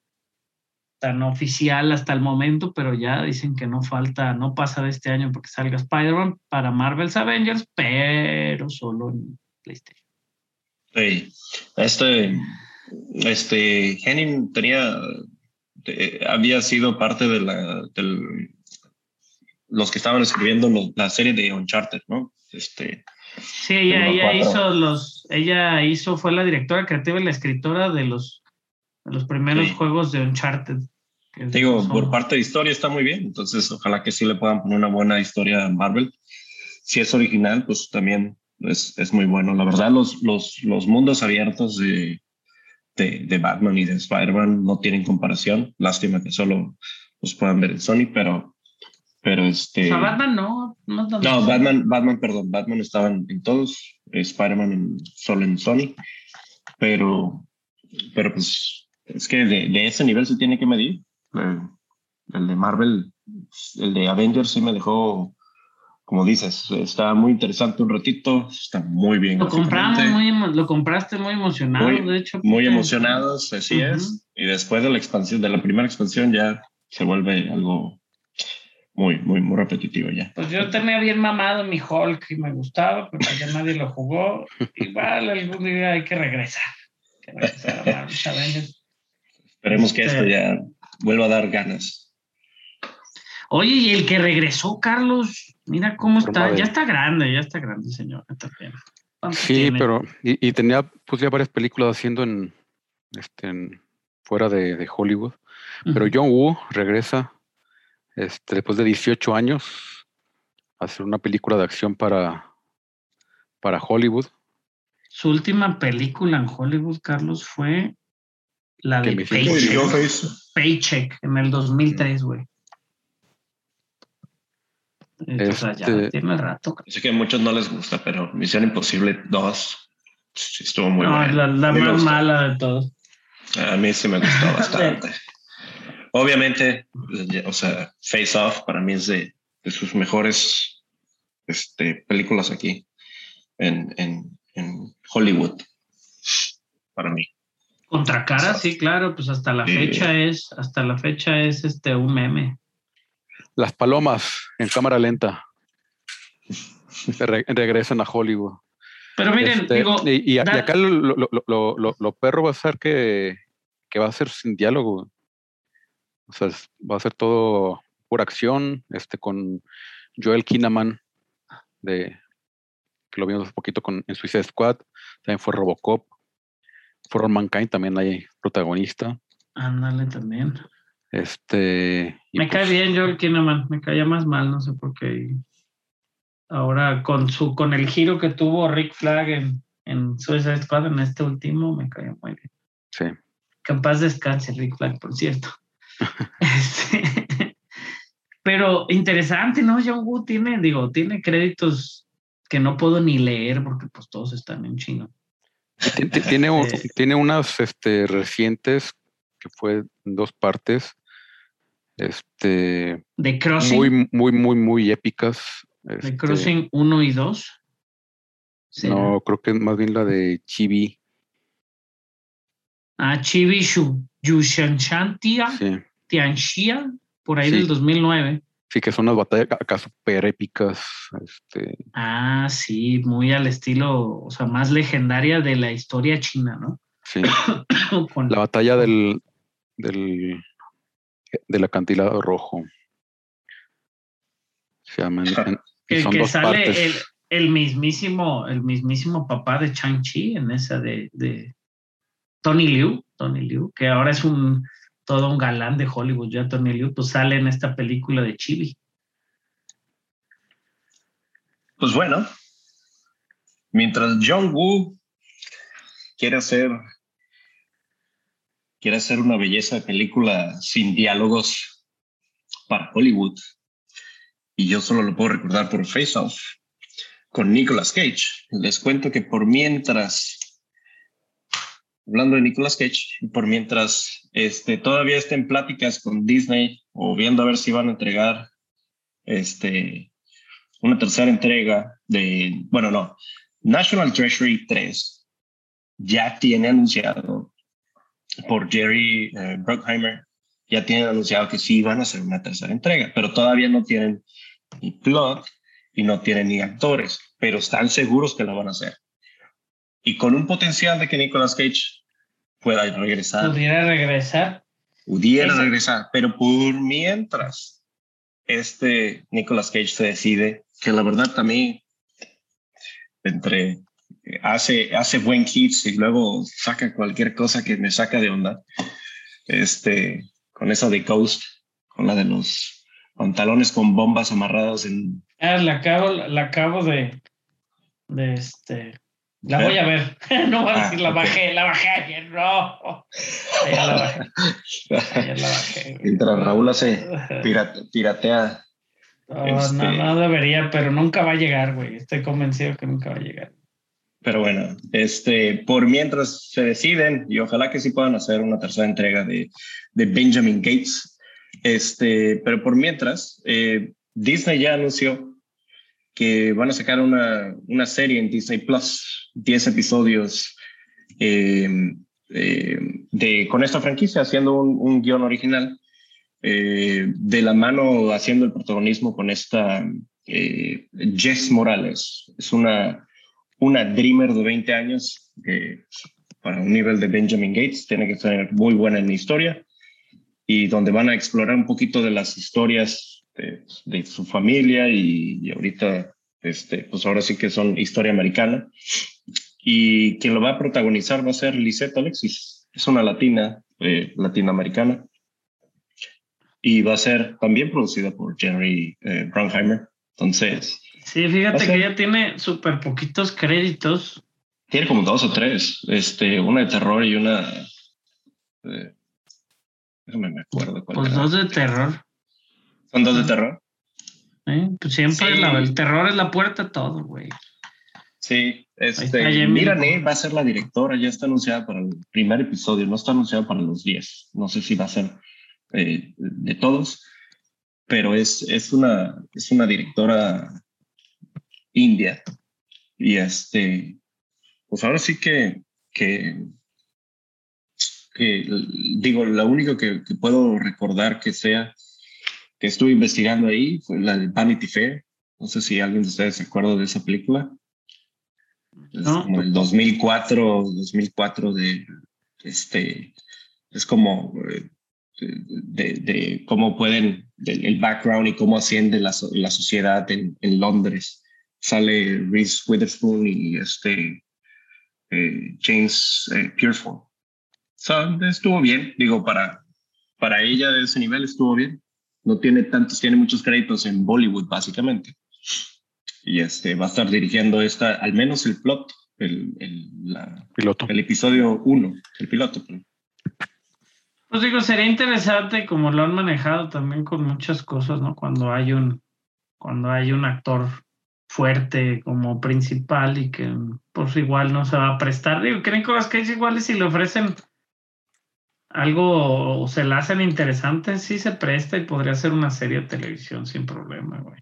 tan oficial hasta el momento, pero ya dicen que no falta, no pasa de este año porque salga Spider-Man para Marvel's Avengers, pero solo en PlayStation. Sí. Este, este, Henning tenía, eh, había sido parte de la, del, los que estaban escribiendo lo- la serie de Uncharted, ¿no? Este, Sí, ella, ella hizo los, ella hizo, fue la directora creativa y la escritora de los, de los primeros Sí. juegos de Uncharted. digo, son- por parte de historia está muy bien, entonces ojalá que sí le puedan poner una buena historia a Marvel. Si es original, pues también es, es muy bueno. La verdad, los, los, los mundos abiertos de, de, de Batman y de Spider-Man no tienen comparación. Lástima que solo los puedan ver en Sony, pero, pero O este... sea, Batman no. No, no, No, Batman, Batman, perdón, Batman estaban en todos, Spider-Man en- solo en Sony, pero, pero pues es que de, de ese nivel se tiene que medir. El, el de Marvel, el de Avengers sí me dejó, como dices, está muy interesante un ratito, está muy bien. Lo compramos muy, lo compraste muy emocionado, Muy- de hecho. muy emocionados, así Ujú. es. Y después de la expansión, de la primera expansión ya se vuelve algo muy, muy, muy repetitivo ya. Pues yo tenía bien mamado mi Hulk y me gustaba, pero ya nadie lo jugó. Igual algún día hay que regresar. Hay que regresar a. Esperemos que Este- esto ya vuelva a dar ganas. Oye, y el que regresó, Carlos, mira cómo está. Ya está grande, ya está grande, señor. También. ¿Cuántos Sí, tiene? pero y, y tenía pues ya varias películas haciendo en, este, en- fuera de, de Hollywood. Pero Ujú. John Woo regresa este, después de 18 años hacer una película de acción para, para Hollywood. Su última película en Hollywood, Carlos, fue la de Paycheck. Paycheck en el 2003, güey. O sea, ya Este- tiene rato. Sé que a muchos no les gusta, pero Misión Imposible 2 sí estuvo muy No, buena. la, más mala de todos. A mí sí me gustó bastante. Obviamente, o sea, Face Off para mí es de, de sus mejores este, películas aquí en, en, en Hollywood. Para mí. Contracara, sí, claro, pues hasta la fecha es, hasta la fecha es este un meme. Las palomas en cámara lenta Re- regresan a Hollywood. Pero miren, Este, digo, y, y a- y acá lo, lo, lo- lo- lo- lo perro va a ser que, que va a ser sin diálogo. O sea, es- va a ser todo por acción, este, con Joel Kinnaman, de, que lo vimos un poquito con, en Suicide Squad, también fue Robocop, For All Mankind también hay protagonista. ándale también. Este, Me cae pues, bien Joel Kinnaman, me caía más mal, no sé por qué. Ahora con su, con el giro que tuvo Rick Flag en, en Suicide Squad en este último, me caía muy bien. Sí. Que en paz descanse Rick Flag, por cierto. Este, pero interesante, ¿no? John Woo tiene, digo, tiene créditos que no puedo ni leer porque pues todos están en chino. Ti- ti- Tiene, Este- tiene unas este, recientes que fue en dos partes. Este, De Crossing, muy, muy, muy, muy épicas. de este, Crossing 1 y 2. ¿Será? no, creo que es más bien la de Chibi. Ah, Chibi Shu, Yushanshantia, Sí, Tianxia, por ahí Sí. del 2009. sí, que son unas batallas acá súper épicas. Este, Ah, sí, muy al estilo, o sea, más legendaria de la historia china, ¿no? sí. Con- La batalla del, del, del acantilado rojo. Se llaman. que, son que dos sale partes. el, el mismísimo, el mismísimo papá de Chang-Chi en esa de, de Tony Liu, Tony Liu, que ahora es un todo un galán de Hollywood, ya Tony Liu, pues sale en esta película de Chibi. Pues bueno, mientras John Woo quiere hacer quiere hacer una belleza de película sin diálogos para Hollywood, y yo solo lo puedo recordar por Face Off, con Nicolas Cage. Les cuento que por mientras, hablando de Nicolas Cage, por mientras este, todavía estén pláticas con Disney o viendo a ver si van a entregar este, una tercera entrega de, bueno, no, National Treasury 3 ya tiene anunciado por Jerry eh, Bruckheimer, ya tienen anunciado que sí van a hacer una tercera entrega, pero todavía no tienen ni plot y no tienen ni actores, pero están seguros que lo van a hacer. Y con un potencial de que Nicolas Cage pueda regresar. Pudiera regresar. Pudiera regresar, pero por mientras este Nicolas Cage se decide, que la verdad también entre hace, hace buen hits y luego saca cualquier cosa que me saca de onda. Este, con esa de Coast, con la de los pantalones con bombas amarradas en... Ah, la acabo, la acabo de, de este... La voy a ver. no voy a decir, la bajé, la bajé ayer, no. Ya la bajé. Ya la bajé. Mientras Raúl hace piratea. No, este... no, no debería, pero nunca va a llegar, güey. Estoy convencido que nunca va a llegar. Pero bueno, este, por mientras se deciden, y ojalá que sí puedan hacer una tercera entrega de, de Benjamin Gates, este, pero por mientras, eh, Disney ya anunció que van a sacar una, una serie en Disney Plus, 10 episodios eh, eh, de, con esta franquicia, haciendo un, un guion original, de la mano haciendo el protagonismo con esta Jess Morales. Es una, una dreamer de 20 años que para un nivel de Benjamin Gates tiene que ser muy buena en la historia y donde van a explorar un poquito de las historias de, su familia y, ahorita, este, pues ahora sí que son historia americana. Y quien lo va a protagonizar va a ser Lisette Alexis, es una latina, eh, latinoamericana, y va a ser también producida por Jerry eh, Brunheimer. Entonces... Sí, fíjate que ella tiene súper poquitos créditos. Tiene como dos o tres, este, una de terror y una... Eh, Déjame me acuerdo. Cuál pues dos de terror. ¿Son dos de terror? Pues siempre el terror es la puerta a todo, güey. Sí, este, mira, va a ser la directora, ya está anunciada para el primer episodio, no está anunciada para los 10. No sé si va a ser eh, de todos, pero es, es, una, es una directora india. Y este, pues ahora sí que, que que digo, lo único que, puedo recordar que sea que estuve investigando ahí fue la de Vanity Fair. No sé si alguien de ustedes se acuerda de esa película. Es como el 2004, 2004 de este, es como eh, de, de, cómo pueden, el background y cómo asciende la, la sociedad en, en, Londres. Sale Reese Witherspoon y este eh, James eh, estuvo bien, digo, para, para ella de ese nivel estuvo bien. No tiene tantos, tiene muchos créditos en Bollywood, básicamente. Y este, va a estar dirigiendo esta, al menos el plot, el, el, piloto. el episodio 1, el piloto. Pues digo, sería interesante como lo han manejado también con muchas cosas, ¿no? Cuando hay un, cuando hay un actor fuerte como principal y que pues igual no se va a prestar. Digo, creen que las es iguales si le ofrecen algo se la hacen interesante, sí se presta y podría ser una serie de televisión sin problema, güey.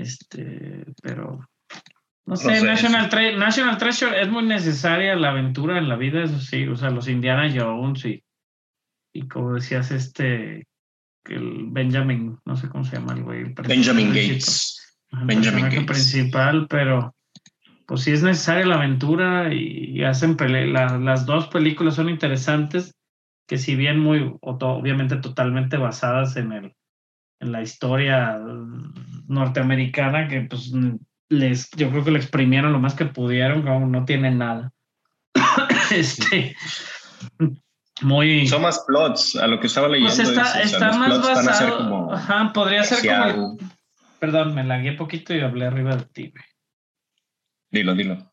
Este, pero no sé, National, National, Treasure es muy necesaria la aventura en la vida, eso sí, o sea, los Indiana Jones y, y como decías, este, el Benjamin, no sé cómo se llama el güey. Benjamin Gates. Benjamin Gates. principal, pero pues sí es necesaria la aventura y, hacen las dos películas son interesantes que si bien muy, obviamente totalmente basadas en, el, en la historia norteamericana, que pues les, yo creo que le exprimieron lo más que pudieron, como no tiene nada. este, muy... Son más plots, a lo que estaba leyendo. Pues está, o sea, más basado. como Ajá, podría ser como. el- Perdón, me lagué poquito y hablé arriba de ti. Dilo, dilo.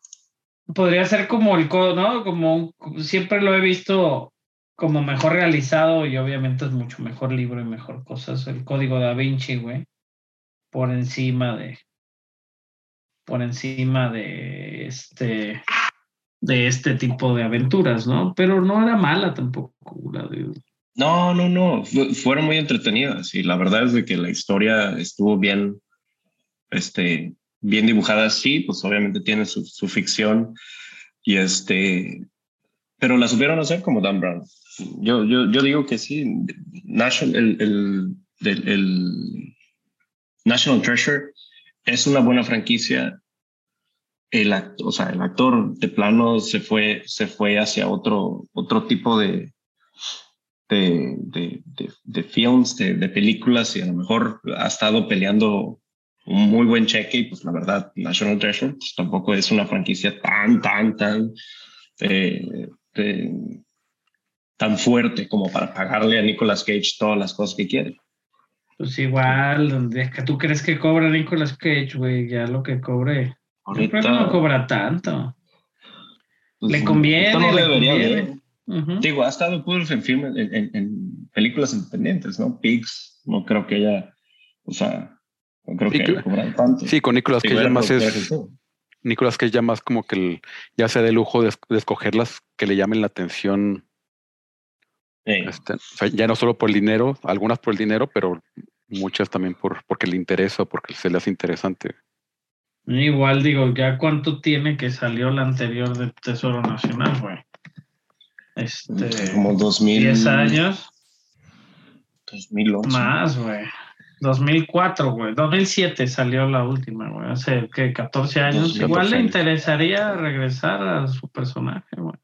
Podría ser como el ¿no? Como siempre lo he visto como mejor realizado y obviamente es mucho mejor libro y mejor cosas. El código da Vinci, güey. Por encima de. Por encima de este. De este tipo de aventuras, ¿no? Pero no era mala tampoco, la de. No, no, no. fu- fueron muy entretenidas y la verdad es de que la historia estuvo bien, este, bien dibujada. Sí, pues obviamente tiene su, su ficción y este, pero la supieron hacer como Dan Brown. Yo, yo, yo digo que sí. National, el, el, el- National Treasure es una buena franquicia. El act- o sea, el actor de plano se fue, se fue hacia otro, otro tipo de, de, de, de, de films, de, de películas y a lo mejor ha estado peleando un muy buen cheque y pues la verdad National Treasure pues, tampoco es una franquicia tan, tan, tan, eh, tan fuerte como para pagarle a Nicolas Cage todas las cosas que quiere. Pues igual, donde es que tú crees que cobra Nicolas Cage, güey, ya lo que cobre. Yo no cobra tanto. pues, le conviene, no le debería conviene. de. Digo, ha estado puros en filmes, en, en- en películas independientes, ¿no? Pigs, no creo que ella, o sea, no creo Sí, que que- haya cobrado tanto. Sí, con Nicolas Cage ya más es. Nicolas Cage ya más como que el- ya sea de lujo de, de escogerlas que le llamen la atención. Este, o sea, ya no solo por el dinero, algunas por el dinero, pero muchas también por porque le interesa o porque se le hace interesante. Igual digo, ya cuánto tiene que salió la anterior de Tesoro Nacional, güey. Este, como 2000, 10 años 2011. más, güey. 2004, güey. 2007 salió la última, güey. Hace que 14 años. 2014 Igual le interesaría regresar a su personaje, güey.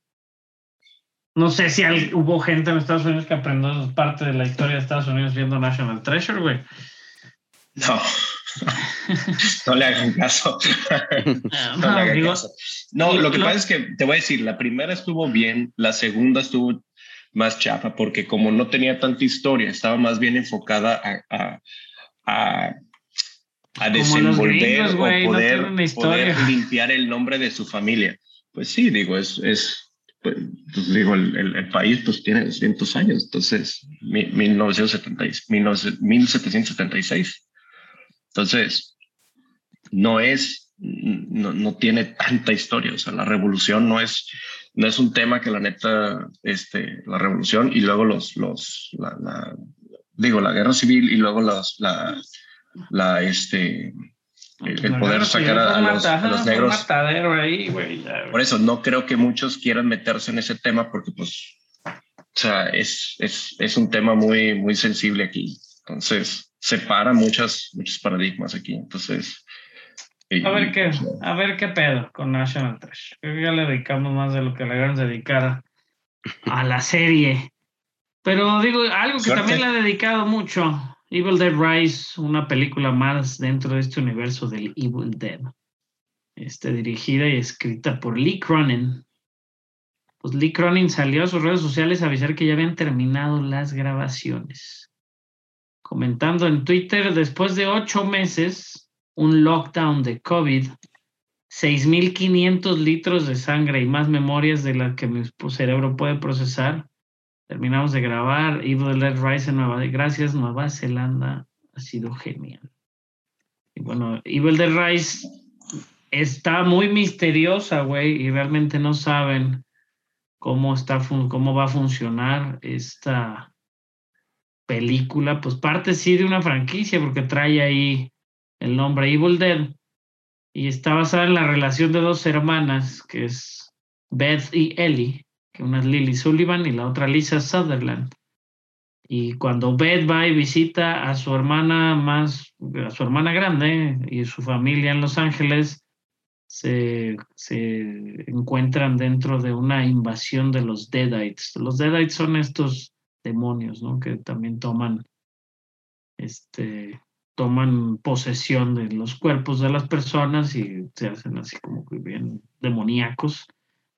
No sé si hay- hubo gente en Estados Unidos que aprendió parte de la historia de Estados Unidos viendo National Treasure, güey. No. no le hagan caso. no le hagan digo, caso. No, lo que lo- pasa es que te voy a decir, la primera estuvo bien, la segunda estuvo más chapa porque como no tenía tanta historia, estaba más bien enfocada a, a, a, a desenvolver gringos, o no poder, historia. poder limpiar el nombre de su familia. Pues sí, digo, es, es pues, pues, digo, el, el- el país pues tiene 200 años, entonces, mi- 1970 y- 19 1776. Entonces, no es, no, no tiene tanta historia, o sea, la revolución no es, no es un tema que la neta, este, la revolución y luego los, los, la, la- digo, la guerra civil y luego los, la, la, este, el, poder sacar a, a los, a los negros. ahí, güey, ya. Por eso no creo que muchos quieran meterse en ese tema porque pues, o sea, es, es, es un tema muy, muy sensible aquí. Entonces, separa muchas, muchos paradigmas aquí. Entonces, y- A ver qué, pues, a ver qué pedo con National Treasure. Creo que ya le dedicamos más de lo que le debemos dedicar a, la serie. Pero digo, algo que Suerte. también le he dedicado mucho, Evil Dead Rise, una película más dentro de este universo del Evil Dead. Este, dirigida y escrita por Lee Cronin. Pues Lee Cronin salió a sus redes sociales a avisar que ya habían terminado las grabaciones. Comentando en Twitter, después de ocho meses, un lockdown de COVID, 6.500 litros de sangre y más memorias de las que mi cerebro puede procesar. Terminamos de grabar Evil Dead Rise en Nueva Gracias, Nueva Zelanda. Ha sido genial. Y bueno, Evil Dead Rise está muy misteriosa, güey, y realmente no saben cómo, está cómo va a funcionar esta película. Pues parte sí de una franquicia, porque trae ahí el nombre Evil Dead y está basada en la relación de dos hermanas, que es Beth y Ellie, que una es Lily Sullivan y la otra Lisa Sutherland. Y cuando Beth va y visita a su hermana más, a su hermana grande y su familia en Los Ángeles, se, se encuentran dentro de una invasión de los Deadites. Los Deadites son estos demonios, ¿no? Que también toman este toman posesión de los cuerpos de las personas y se hacen así como que bien demoníacos.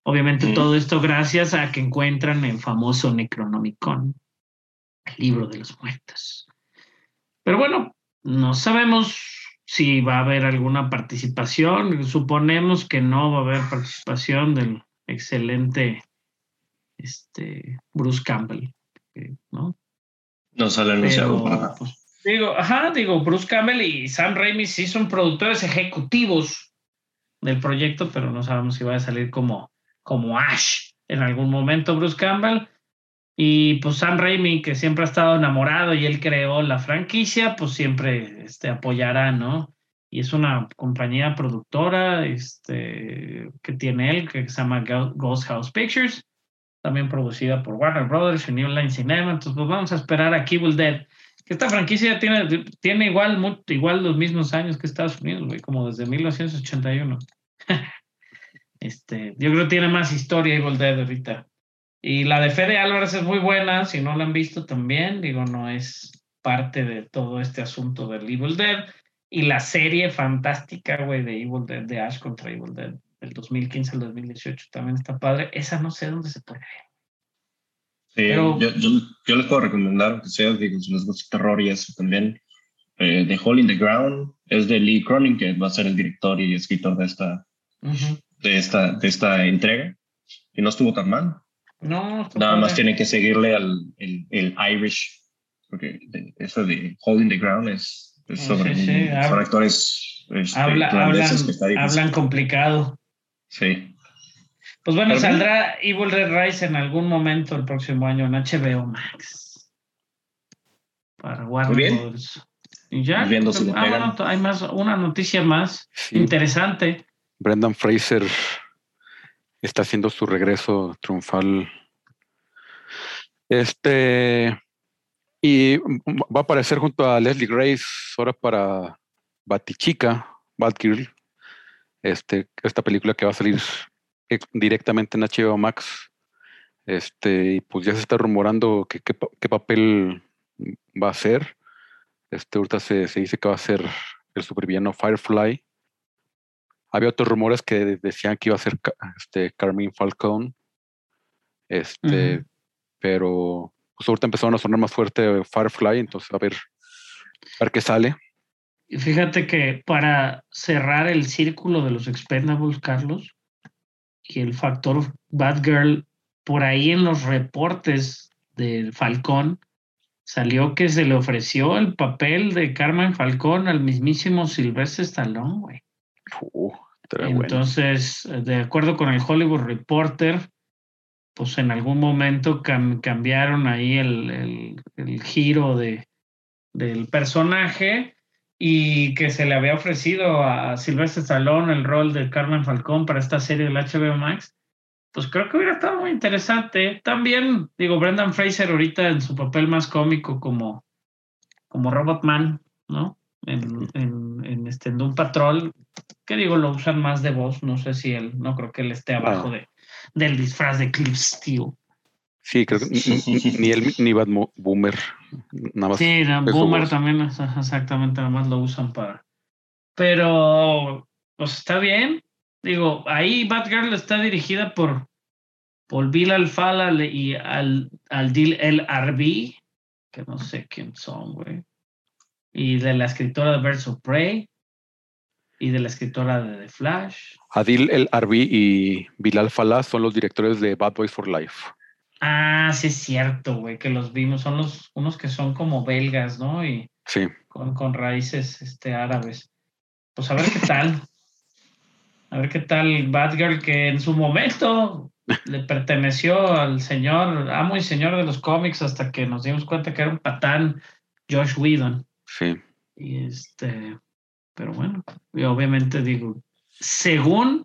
Obviamente Mm. todo esto gracias a que encuentran el famoso Necronomicon, el libro de los muertos. Pero bueno, no sabemos si va a haber alguna participación. Suponemos que no va a haber participación del excelente este, Bruce Campbell, ¿no? No sale anunciado para nada. pues, digo, ajá, digo, Bruce Campbell y Sam Raimi sí son productores ejecutivos del proyecto, pero no sabemos si va a salir como, como Ash en algún momento Bruce Campbell. Y pues Sam Raimi, que siempre ha estado enamorado y él creó la franquicia, pues siempre este, apoyará, ¿no? Y es una compañía productora este, que tiene él, que se llama Ghost House Pictures, también producida por Warner Brothers y New Line Cinema. Entonces, pues vamos a esperar a Evil Dead. Que esta franquicia tiene, tiene igual, igual los mismos años que Estados Unidos, güey, como desde 1981. Este, yo creo que tiene más historia Evil Dead ahorita. Y la de Fede Álvarez es muy buena, si no la han visto también, digo, no es parte de todo este asunto del Evil Dead. Y la serie fantástica, güey, de Evil Dead, de Ash contra Evil Dead, del 2015 al 2018, también está padre. Esa no sé dónde se puede ver. Sí, Pero- yo, yo, yo les puedo recomendar que sea, digo, si les gusta terror y eso también. Eh, The Hole in the Ground es de Lee Cronin, que va a ser el director y escritor de esta, Ujú. De esta, de esta entrega. Y no estuvo tan mal. No, Nada más tienen que seguirle al el, el Irish, porque de- eso de Hole in the Ground es, es Sí, sobre sí, habla- son actores este, Habla- hablan, que está hablan complicado. Sí. Pues bueno, Pero bien. saldrá Evil Dead Rise en algún momento el próximo año en HBO Max. Para Warner bien. Brothers. Y ya. Viendo si le ah, bueno, hay más, una noticia más Sí, interesante. Brendan Fraser está haciendo su regreso triunfal. Este. Y va a aparecer junto a Leslie Grace ahora para Batichica, Batgirl. Este, esta película que va a salir directamente en HBO Max. Este, y pues ya se está rumorando qué papel va a ser. Este, ahorita se, se dice que va a ser el supervillano Firefly. Había otros rumores que decían que iba a ser este, Carmine Falcone. Este, pero pues ahorita empezaron a sonar más fuerte Firefly, entonces a ver, a ver qué sale. Y fíjate que para cerrar el círculo de los Expendables, Carlos, y el factor Batgirl, por ahí en los reportes del Falcón, salió que se le ofreció el papel de Carmen Falcón al mismísimo Sylvester Stallone, güey. Uh, Entonces, eh, de acuerdo con el Hollywood Reporter, pues en algún momento cam- cambiaron ahí el, el- el giro de, del personaje y que se le había ofrecido a Sylvester Stallone el rol de Carmen Falcón para esta serie del HBO Max. Pues creo que hubiera estado muy interesante. También, digo, Brendan Fraser ahorita en su papel más cómico como, como Robotman, ¿no? En, en, en este en Doom Patrol, que digo, lo usan más de voz, no sé si él, no creo que él esté abajo Ah. de, del disfraz de Cliff Steele. Sí, creo que ni- él ni Bad Boomer. Nada más. Sí, Boomer voz. también, exactamente, nada más lo usan para. Pero, pues está bien. Digo, ahí Batgirl está dirigida por, por Bill Alfala y al, al Dil El Arbi, que no sé quién son, güey. Y de la escritora de Birds of Prey. Y de la escritora de The Flash. Adil El Arbi y Bilal Fallah son los directores de Bad Boys for Life. Ah, sí es cierto, güey, que los vimos. Son los unos que son como belgas, ¿no? Y Sí. con, con raíces este, árabes. Pues a ver qué tal. A ver qué tal Batgirl, que en su momento le perteneció al señor, amo y señor de los cómics, hasta que nos dimos cuenta que era un patán, Josh Whedon. Sí. Y este, pero bueno, y obviamente digo, según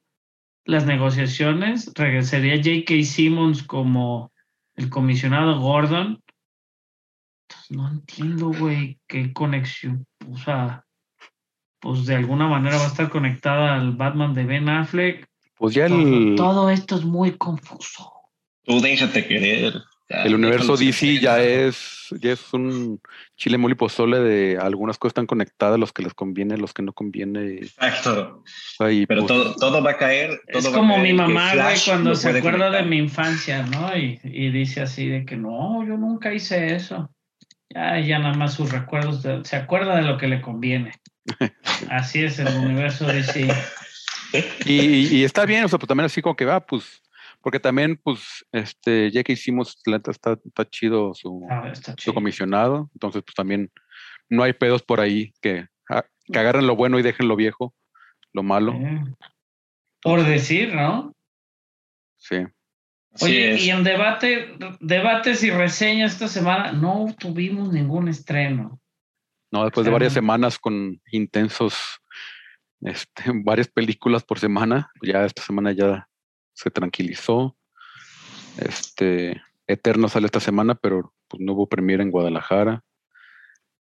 las negociaciones, regresaría J.K. Simmons como el comisionado Gordon. Entonces, no entiendo, güey, qué conexión. O sea, pues de alguna manera va a estar conectada al Batman de Ben Affleck. Pues ya Todo, el. todo esto es muy confuso. Tú déjate querer. Ya, El universo DC ya es, ya es un chile mole pozole de algunas cosas están conectadas, los que les conviene, los que no conviene. Exacto. Pero pues, todo, todo va a caer. Es a como caer mi mamá, güey, cuando se acuerda de mi infancia, ¿no? Y, y dice así de que no, yo nunca hice eso. Ya, ya nada más sus recuerdos, de- se acuerda de lo que le conviene. Así es el universo DC. y, y está bien, o sea, pues también así como que va, pues, porque también, pues, este, ya que hicimos, está, está chido su, Ah, está su chido. comisionado, entonces, pues también no hay pedos por ahí que, ah, que agarren lo bueno y dejen lo viejo, lo malo, Eh, Por decir, ¿no? sí. Oye, y en debate, debates y reseñas esta semana no tuvimos ningún estreno. No, después de varias semanas con intensos, este, varias películas por semana, ya esta semana ya se tranquilizó. Este, Eterno sale esta semana, pero pues no hubo premiere en Guadalajara.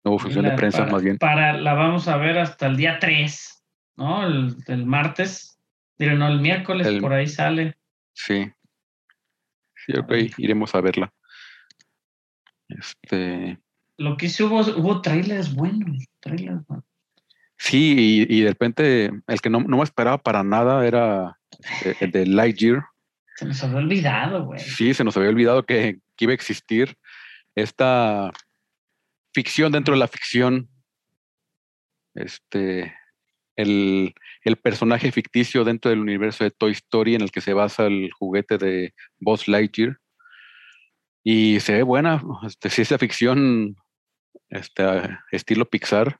No hubo función de prensa, para, más bien. Para, la vamos a ver hasta el día 3, ¿no? El, el martes. Digo, no, el miércoles El- por ahí sale. Sí. Sí, ok, iremos a verla. Este, Lo que sí hubo, hubo trailers buenos. Trailers buenos. Sí, y, y de repente el que no, no me esperaba para nada era eh, el de Lightyear. Se nos había olvidado, güey. Sí, se nos había olvidado que, que iba a existir esta ficción dentro de la ficción. Este, el, el personaje ficticio dentro del universo de Toy Story en el que se basa el juguete de Buzz Lightyear. Y se ve buena, este, ciencia ficción este, estilo Pixar,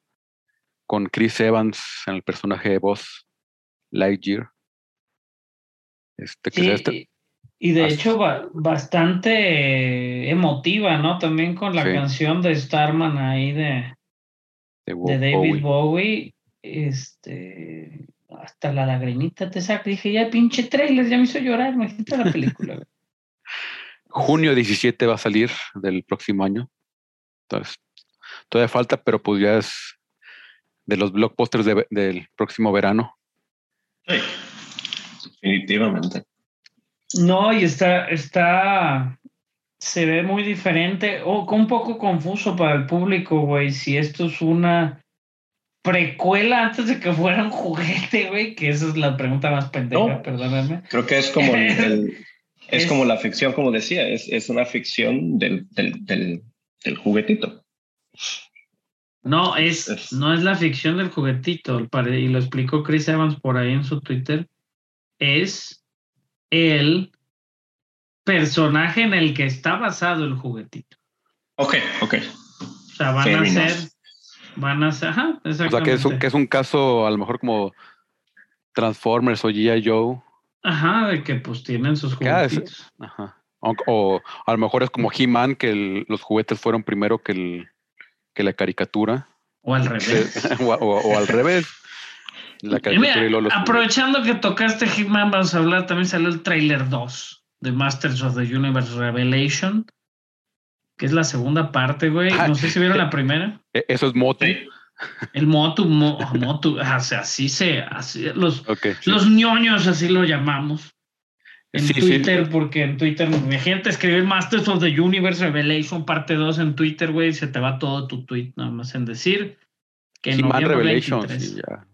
con Chris Evans en el personaje de Buzz Lightyear. Este, que Sí, sea este- y, de As- hecho ba- bastante emotiva, ¿no? También con la Sí. canción de Starman ahí de, de de David Bowie. Bowie. Este, hasta la lagrimita te saca. Dije, ya pinche trailer, ya me hizo llorar, imagínate la película. Junio 17 va a salir del próximo año. Entonces, todavía falta, pero pues ya es de los blockbusters de- del próximo verano. Sí. Definitivamente. No, y está, está, se ve muy diferente, o un poco confuso para el público, güey, si esto es una precuela antes de que fuera un juguete, güey, que esa es la pregunta más pendeja, No. perdóname. Creo que es como el, el- es, Es- como la ficción, como decía, es, es una ficción del, del, del, del juguetito. No, es, Es- no es la ficción del juguetito, y lo explicó Chris Evans por ahí en su Twitter, es el personaje en el que está basado el juguetito. Ok, ok. O sea, van Fair a enough. ser, van a ser, ajá, O sea, que es, un, que es un caso a lo mejor como Transformers o G.I. Joe. Ajá, de que pues tienen sus juguetitos. Ajá. O, o a lo mejor es como He-Man, que el- los juguetes fueron primero que, el, que la caricatura. O al revés. o, o- o al revés. La Y caricatura mira, y los juguetes. aprovechando que tocaste Hitman, vamos a hablar, también salió el trailer 2 de Masters of the Universe Revelation, que es la segunda parte, güey. Ah, No sé si vieron eh, la primera. E- Eso es Motu. Sí. El Motu, mo- Motu, o sea, así se, así, los, sí. los ñoños, así lo llamamos. En Sí, sí. Twitter, porque en Twitter, imagínate escribir Masters of the Universe Revelation parte 2 en Twitter, güey, y se te va todo tu tweet, nada más en decir que noviembre Revelation, 23. sí, ya.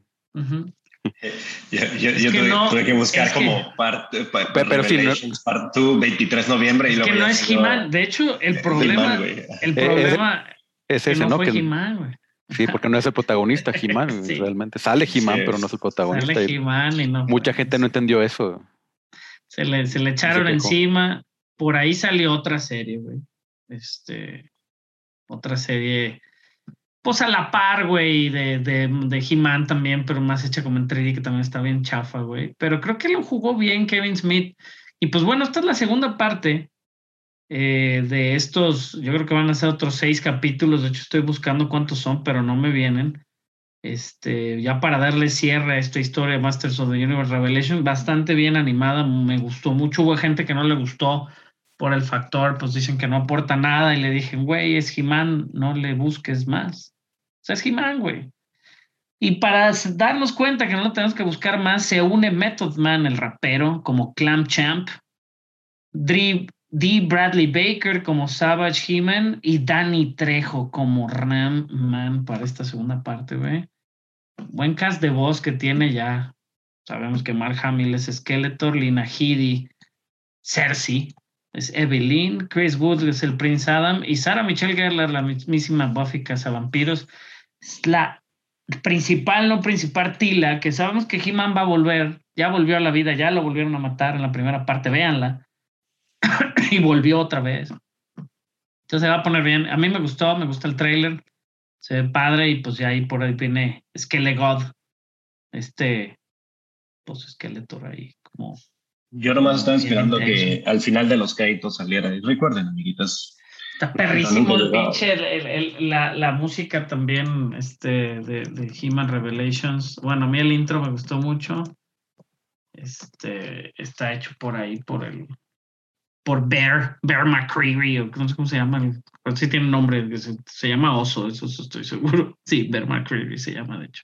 Yo, yo- Es yo que tuve, no, tuve que buscar es que- como parte, pa- Pero- sí, no- Part 2, 23 de noviembre. y Es luego que no es He-Man. De hecho, el problema, el Eh, problema Es que ese, no ¿no? fue He-Man, sí, porque no es el protagonista, He-Man, Sí. realmente. Sale He-Man, Sí, pero no es el protagonista. Sale y He-Man y no. Mucha gente no entendió eso. Se le, se le echaron encima. Por ahí salió otra serie, güey. Este. Otra serie. Pues a la par, güey, de, de, de He-Man también, pero más hecha como en 3D, que también está bien chafa, güey. Pero creo que lo jugó bien Kevin Smith. Y pues bueno, esta es la segunda parte eh, de estos. Yo creo que van a ser otros seis capítulos. De hecho, estoy buscando cuántos son, pero no me vienen. Este, ya para darle cierre a esta historia de Masters of the Universe Revelation, bastante bien animada, me gustó mucho. Hubo gente que no le gustó por el factor, pues dicen que no aporta nada. Y le dije, güey, es He-Man, no le busques más. O sea, es He-Man, güey. Y para darnos cuenta que no lo tenemos que buscar más, se une Method Man, el rapero, como Clam Champ, D. Bradley Baker como Savage He-Man y Danny Trejo como Ram Man para esta segunda parte, güey. Buen cast de voz que tiene ya. Sabemos que Mark Hamill es Skeletor, Lina Headey, Cersei, es Evelyn, Chris Wood es el Prince Adam y Sarah Michelle Gellar, la mismísima Buffy Vampiros, es la principal, no principal Tila, que sabemos que He-Man va a volver, ya volvió a la vida, ya lo volvieron a matar en la primera parte, véanla, y volvió otra vez. Entonces se va a poner bien. A mí me gustó, me gusta el trailer, se ve padre y pues ya ahí por ahí viene Skelegod, este, pues Skeletor ahí como yo nomás estaba esperando que al final de los créditos saliera. Y recuerden, amiguitas. Está perrísimo el pinche, la, la, música también este, de, de He-Man Revelations. Bueno, a mí el intro me gustó mucho. Este, está hecho por ahí, por el por Bear, Bear McCreary, o no sé cómo se llama, sí tiene un nombre, se, llama Oso, eso, estoy seguro. Sí, Bear McCreary se llama, de hecho.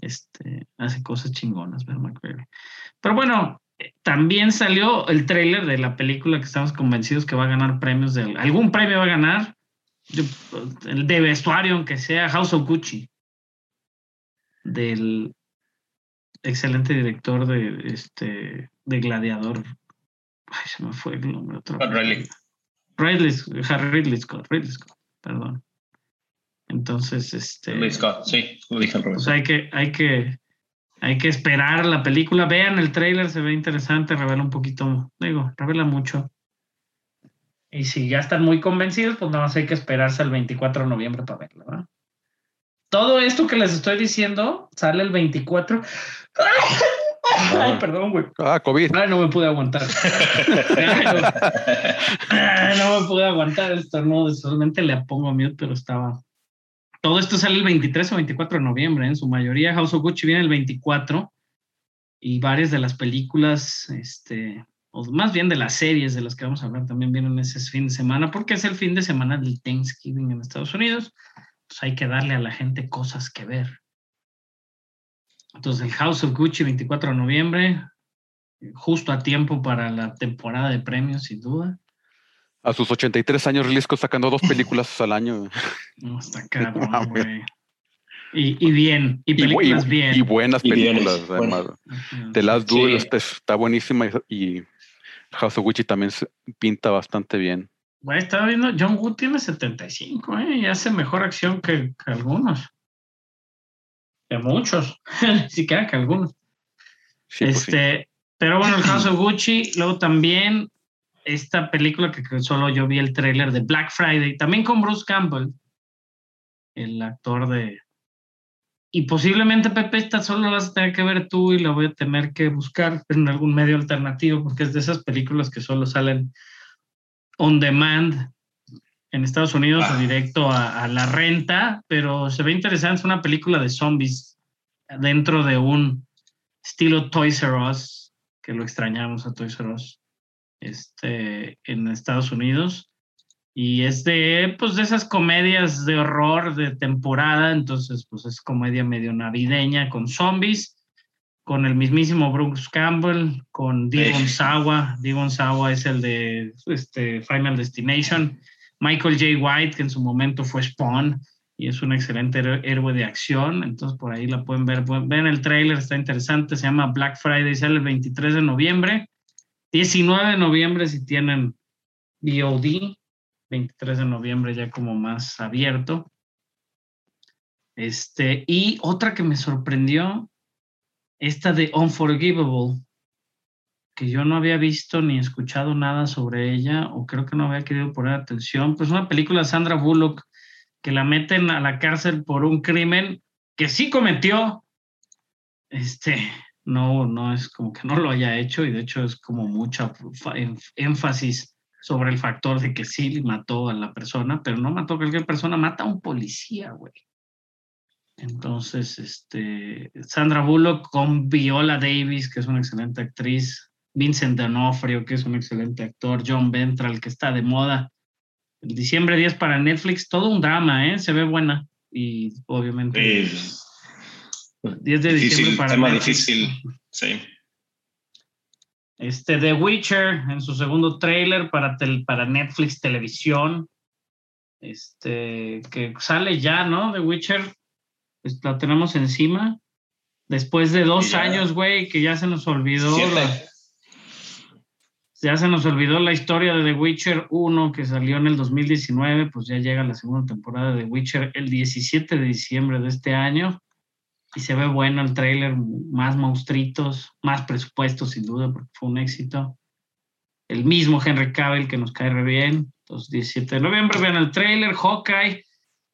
Este, hace cosas chingonas, Bear McCreary. Pero bueno, también salió el tráiler de la película que estamos convencidos que va a ganar premios de algún premio va a ganar el de vestuario aunque sea House of Gucci del excelente director de este de Gladiador ay se me fue el nombre Ridley. Ridley, Ridley Scott Ridley Scott perdón entonces este Ridley Scott sí pues hay que hay que hay que esperar la película. Vean el trailer, se ve interesante, revela un poquito, digo, revela mucho. Y si ya están muy convencidos, pues nada más hay que esperarse el 24 de noviembre para verlo. ¿verdad? Todo esto que les estoy diciendo sale el 24. Ay, perdón, güey. Ah, COVID. Ay, no me pude aguantar. no, me pude aguantar esto, no, solamente le pongo mute, pero estaba, todo esto sale el 23 o 24 de noviembre, en su mayoría House of Gucci viene el 24 y varias de las películas, este, o más bien de las series de las que vamos a hablar también vienen ese fin de semana, porque es el fin de semana del Thanksgiving en Estados Unidos, pues hay que darle a la gente cosas que ver. Entonces el House of Gucci 24 de noviembre, justo a tiempo para la temporada de premios, sin duda. A sus 83 años, Risco sacando dos películas al año. No, está cabrón, güey. Y, y, bien, y películas bien. Y buenas películas, además. The Last Duel está buenísima y, House of Gucci también pinta bastante bien. Güey, estaba viendo, John Wood tiene 75, ¿eh? Y hace mejor acción que, algunos. Que muchos, ni siquiera que algunos. Pues este, pero bueno, el House of Gucci, luego también esta película que solo yo vi el tráiler de Black Friday, también con Bruce Campbell, el actor de... Y posiblemente, Pepe, esta solo vas a tener que ver tú y la voy a tener que buscar en algún medio alternativo, porque es de esas películas que solo salen on demand en Estados Unidos o ah. directo a, a, la renta, pero se ve interesante, es una película de zombies dentro de un estilo Toys R Us, que lo extrañamos a Toys R Us este, en Estados Unidos. Y es de, pues, de esas comedias de horror de temporada, entonces, pues es comedia medio navideña con zombies, con el mismísimo Bruce Campbell, con Devon Sawa. Devon Sawa es el de este, Final Destination. Michael J. White, que en su momento fue Spawn y es un excelente héroe de acción. Entonces, por ahí la pueden ver. Ven el trailer, está interesante. Se llama Black Friday, sale el 23 de noviembre. 19 de noviembre si tienen VOD, 23 de noviembre ya como más abierto. Este, y otra que me sorprendió, esta de Unforgivable, que yo no había visto ni escuchado nada sobre ella, o creo que no había querido poner atención, pues una película de Sandra Bullock que la meten a la cárcel por un crimen que sí cometió. Este, no, no es como que no lo haya hecho y de hecho es como mucha énfasis sobre el factor de que sí mató a la persona, pero no mató a cualquier persona, mata a un policía, güey. Entonces, este, Sandra Bullock con Viola Davis, que es una excelente actriz, Vincent D'Onofrio, que es un excelente actor, John Ventral, que está de moda. El diciembre 10 para Netflix, todo un drama, ¿eh? Se ve buena y obviamente... 10 de difícil, diciembre para tema difícil, sí. Este The Witcher en su segundo trailer para, tel- para Netflix Televisión. Este que sale ya, ¿no? The Witcher. pues, la tenemos encima. Después de dos Ya. años, güey, que ya se nos olvidó. Siete. la- ya se nos olvidó la historia de The Witcher 1 que salió en el 2019, pues ya llega la segunda temporada de The Witcher el 17 de diciembre de este año. Y se ve bueno el tráiler, más monstruitos, más presupuesto sin duda, porque fue un éxito. El mismo Henry Cavill que nos cae re bien. Entonces, 17 de noviembre, vean el tráiler, Hawkeye,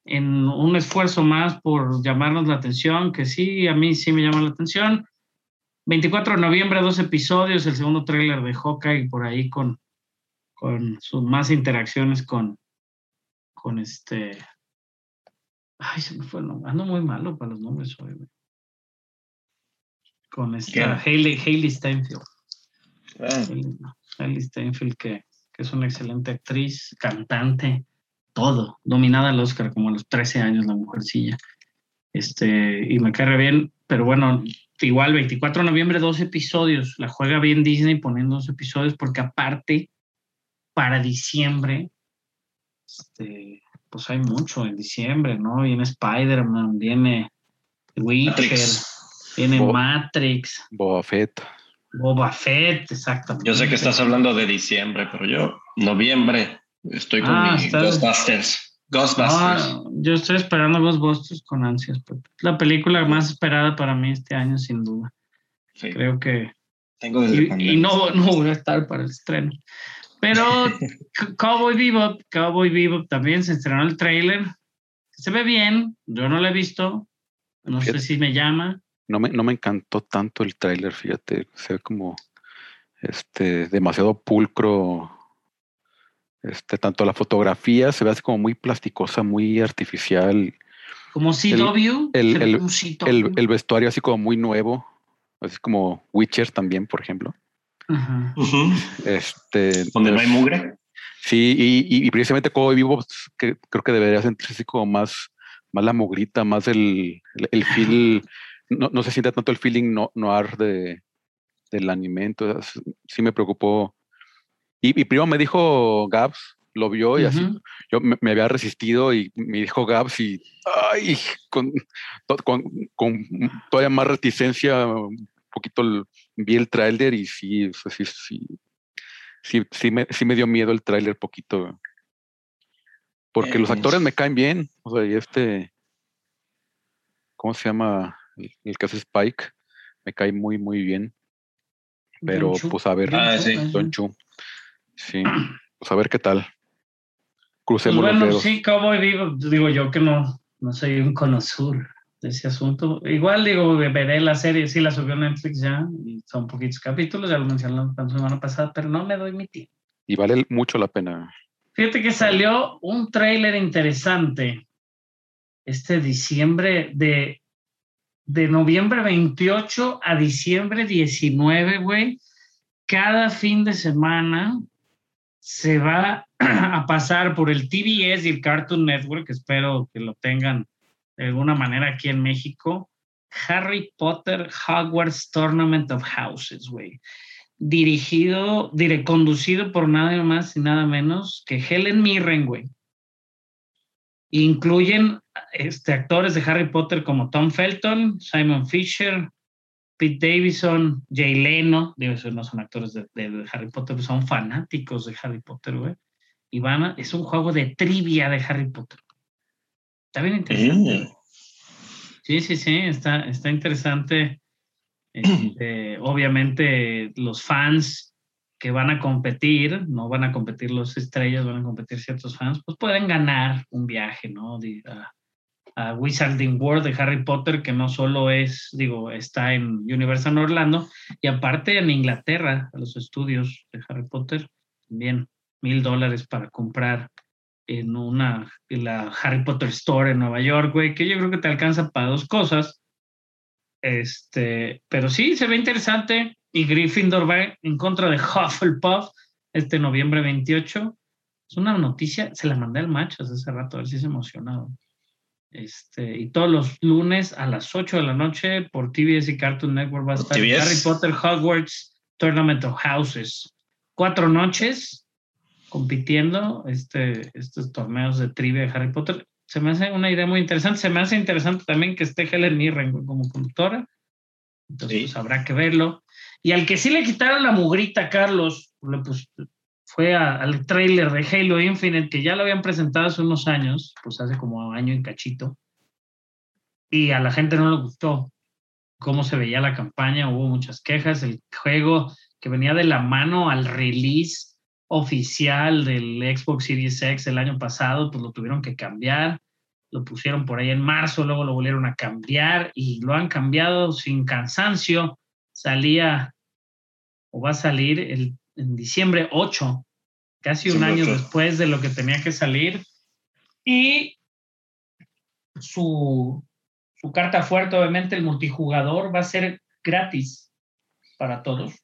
en un esfuerzo más por llamarnos la atención, que sí, a mí sí me llama la atención. 24 de noviembre, dos episodios, el segundo tráiler de Hawkeye por ahí con, con sus más interacciones con, con este... Ay, se me fue el nombre. Ando muy malo para los nombres hoy, güey. Con esta Hailey, Hailey Steinfeld. Ah, Hailey, Hailey Steinfeld, que, que es una excelente actriz, cantante, todo, dominada al Oscar como a los 13 años, la mujercilla. Este, y me cae bien, pero bueno, igual 24 de noviembre, dos episodios. La juega bien Disney poniendo dos episodios, porque aparte, para diciembre, este, pues hay mucho en diciembre, ¿no? Viene Spider-Man, viene Witcher, Matrix. viene Bo- Matrix, Boba Fett. Boba Fett, exactamente. Yo sé que estás hablando de diciembre, pero yo, noviembre, estoy con Ah, mi estás- Ghostbusters. Ghostbusters. Ah, yo estoy esperando Ghostbusters con ansias. La película más esperada para mí este año, sin duda. Sí, Creo que. tengo desde Y, y no, no voy a estar para el estreno. Pero Cowboy Bebop, Cowboy Bebop también se estrenó el trailer. Se ve bien, yo no lo he visto. No sé Fíjate. si me llama. No me, no me encantó tanto el tráiler, fíjate. Se ve como este, demasiado pulcro. Este, tanto la fotografía se ve así como muy plasticosa, muy artificial. Como CW. el- como vestuario así como muy nuevo. Así como Witcher también, por ejemplo. Este, Donde no hay mugre. Sí, y, y- y precisamente Cowboy Vivo pues, que, creo que debería sentirse así como más, más la mugrita, más el, el, el feel, no, no se siente tanto el feeling no, noir de, del anime, entonces sí me preocupó. Y, y primero me dijo Gabs, lo vio y así, yo me, me había resistido y me dijo Gabs y, ay, con, to- con, con todavía más reticencia, un poquito el- vi el tráiler y sí, sí, sí, sí, sí me, sí me dio miedo el tráiler poquito. Porque los actores me caen bien. O sea, y este, ¿cómo se llama? El, el que hace Spike, me cae muy, muy bien. Pero pues a ver, Ah, sí. Don Chu. Sí, pues a ver qué tal. Pues Crucemos los bueno, dedos. sí, Cowboy Vivo, digo yo que no, no soy un conocedor de ese asunto. Igual digo, veré la serie, sí la subió Netflix ya, y son poquitos capítulos, ya lo mencionaron la semana pasada, pero no me doy mi tiempo. Y vale mucho la pena. Fíjate que salió un tráiler interesante este diciembre de, de noviembre 28 a diciembre 19, güey. Cada fin de semana se va a pasar por el TBS y el Cartoon Network, espero que lo tengan de alguna manera aquí en México. Harry Potter Hogwarts Tournament of Houses, güey dirigido, dire, conducido por nada más y nada menos que Helen Mirren, güey. Incluyen este, actores de Harry Potter como Tom Felton, Simon Fisher, Pete Davidson, Jay Leno, digo, no son actores de, Harry Potter, son fanáticos de Harry Potter, güey. Y van a- es un juego de trivia de Harry Potter. Está bien interesante. Sí, sí, sí, está, está interesante. Este, obviamente los fans que van a competir, no van a competir los estrellas, van a competir ciertos fans, pues pueden ganar un viaje, ¿no? A, a Wizarding World de Harry Potter, que no solo es, digo, está en Universal Orlando, y aparte en Inglaterra, a los estudios de Harry Potter, también mil dólares para comprar en una, en la Harry Potter Store en Nueva York, güey, que yo creo que te alcanza para dos cosas. Este, pero sí, se ve interesante. Y Gryffindor va en contra de Hufflepuff este noviembre 28. Es una noticia, se la mandé al macho hace rato, a ver si se emocionado. Este, y todos los lunes a las 8 de la noche por TBS y Cartoon Network va a ¿Por estar TBS? Harry Potter Hogwarts Tournament of Houses. Cuatro noches compitiendo este, estos torneos de trivia de Harry Potter. Se me hace una idea muy interesante. Se me hace interesante también que esté Helen Mirren como conductora. Entonces, Sí. pues, habrá que verlo. Y al que sí le quitaron la mugrita, Carlos, le pus- fue al trailer de Halo Infinite, que ya lo habían presentado hace unos años, pues hace como año y cachito. Y a la gente no le gustó cómo se veía la campaña, hubo muchas quejas. El juego que venía de la mano al release oficial del Xbox Series X el año pasado, pues lo tuvieron que cambiar. Lo pusieron por ahí en marzo, luego lo volvieron a cambiar y lo han cambiado sin cansancio. Salía o va a salir el, en diciembre 8, casi un año 8. después de lo que tenía que salir. Y su, su carta fuerte, obviamente, el multijugador va a ser gratis para todos.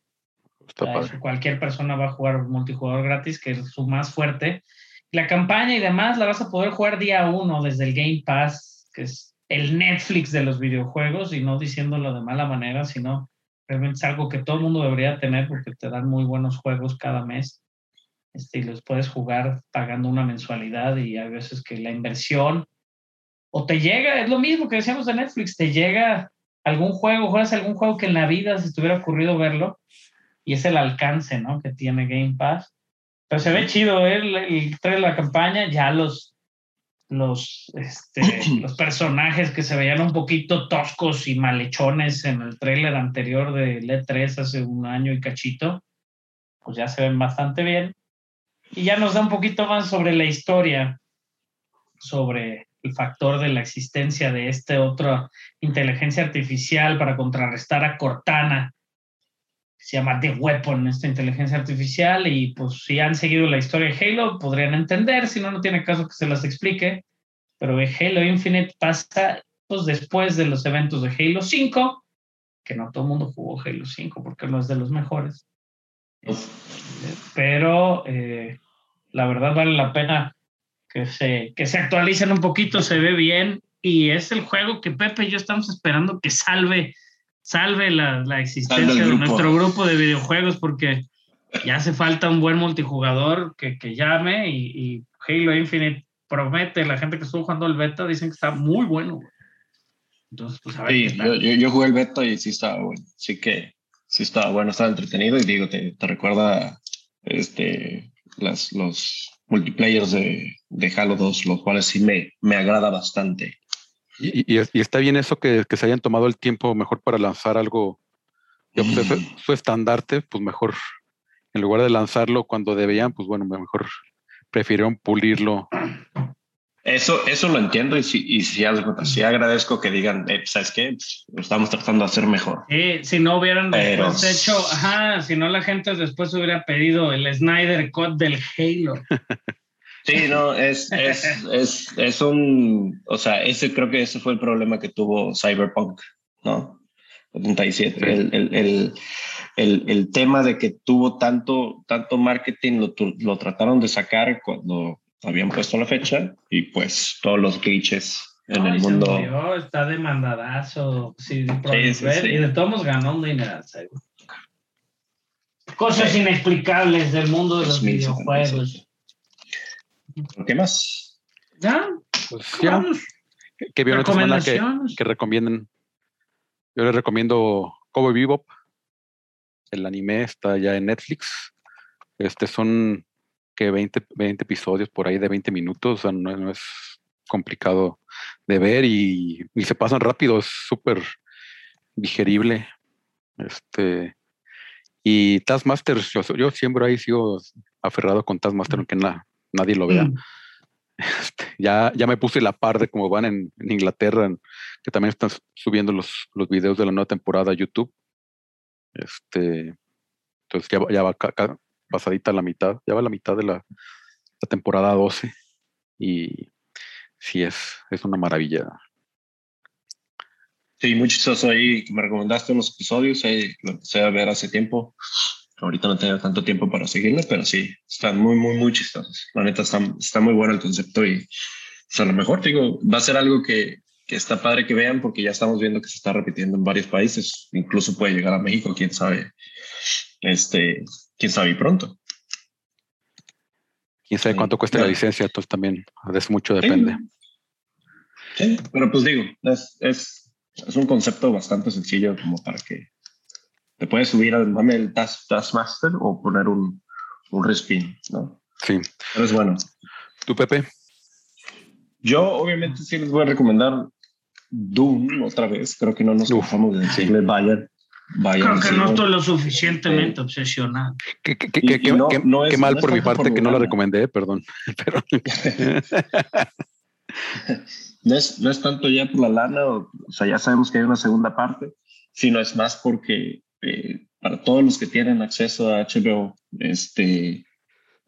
O sea, Cualquier persona va a jugar multijugador gratis, que es su más fuerte. La campaña y demás la vas a poder jugar día uno desde el Game Pass, que es el Netflix de los videojuegos, y no diciéndolo de mala manera, sino realmente es algo que todo el mundo debería tener porque te dan muy buenos juegos cada mes. Este, y los puedes jugar pagando una mensualidad y hay veces que la inversión o te llega, es lo mismo que decíamos de Netflix, te llega algún juego, juegas algún juego que en la vida se te hubiera ocurrido verlo y es el alcance, ¿no? Que tiene Game Pass. Pero se ve chido, ¿eh? el, el la campaña, ya los, los, este, los personajes que se veían un poquito toscos y malhechones en el trailer anterior de E3 hace un año y cachito, pues ya se ven bastante bien. Y ya nos da un poquito más sobre la historia, sobre el factor de la existencia de esta otra inteligencia artificial para contrarrestar a Cortana, se llama The Weapon, esta inteligencia artificial, y pues si han seguido la historia de Halo, podrían entender, si no, no tiene caso que se las explique, pero Halo Infinite pasa pues, después de los eventos de Halo 5, que no todo el mundo jugó Halo 5 porque no es de los mejores, pero eh, la verdad vale la pena que se, que se actualicen un poquito, se ve bien y es el juego que Pepe y yo estamos esperando que salve, salve la, la existencia de nuestro grupo de videojuegos porque ya hace falta un buen multijugador que, que llame y, y Halo Infinite promete, la gente que estuvo jugando el beta dicen que está muy bueno. güey. Entonces, pues a ver Sí, yo, yo, yo jugué el beta y sí estaba bueno. Sí que sí estaba bueno, estaba entretenido y digo, te, te recuerda este, las, los multiplayers de, de Halo 2, los cuales sí me, me agrada bastante. Y, y- y está bien eso que, que se hayan tomado el tiempo mejor para lanzar algo. ya, pues, eso- su estandarte, pues mejor, en lugar de lanzarlo cuando debían, pues bueno, mejor prefirieron pulirlo. Eso, eso lo entiendo y sí, y cuenta, sí agradezco que digan, eh, ¿sabes qué? Pues, lo estamos tratando de hacer mejor. Sí, si no hubieran Pero- después hecho, ajá, si no la gente después hubiera pedido el Snyder Cut del Halo. Sí, no, es, es, es, es un, o sea, ese creo que ese fue el problema que tuvo Cyberpunk, ¿no? 77. Sí. El, el, el, el, el tema de que tuvo tanto, tanto marketing, lo, lo trataron de sacar cuando habían puesto la fecha y pues todos los glitches en Ay, el mundo. murió, está demandadazo. Sí, Sí, sí. Y de todos modos ganó un dinero. Cosas inexplicables del mundo de los 2077. videojuegos. ¿Qué más? ¿Ya? Pues, ya, que vieron esta semana que, que recomienden. Yo les recomiendo Cowboy Bebop. El anime está ya en Netflix. Este son que 20, 20 episodios por ahí de 20 minutos. O sea, no, no es complicado de ver y, y se pasan rápido. Es súper digerible. Este. Y Taskmaster, yo, yo siempre ahí sigo aferrado con Taskmaster, aunque na- nadie lo vea. Mm. Este, ya, ya me puse la par de cómo van en, en Inglaterra, en- que también están subiendo los, los videos de la nueva temporada a YouTube. Este, entonces ya, va- ya va ca- ca- pasadita la mitad, ya va la mitad de la, la temporada 12. Y sí, es, es una maravilla. Sí, muy chistoso ahí que me recomendaste unos episodios, ahí lo empecé a ver hace tiempo. Ahorita no tengo tanto tiempo para seguirlo, pero sí, están muy, muy, muy chistosos. La neta está, está muy bueno el concepto y pues, a lo mejor, digo, va a ser algo que, que está padre que vean porque ya estamos viendo que se está repitiendo en varios países. Incluso puede llegar a México, quién sabe este, quién sabe y pronto. Quién sabe cuánto cuesta la licencia, entonces también eso mucho depende. Sí, pero pues digo, es, es, es un concepto bastante sencillo como para que te puedes subir al mame del Task, Taskmaster o poner un, un respin, ¿no? Sí. Pero es bueno. ¿Tú, Pepe? Yo obviamente sí les voy a recomendar Doom otra vez. Creo que no nos Uf, cansamos de decirle vayan. Vayan. Creo que sí, no estoy lo suficientemente obsesionado. Qué, qué- qué- qué- no- qué- no es- qué mal no por mi parte por que no la recomendé, perdón. Pero, no es, no es tanto ya por la lana, o, o sea, ya sabemos que hay una segunda parte, sino es más porque eh, para todos los que tienen acceso a HBO, este,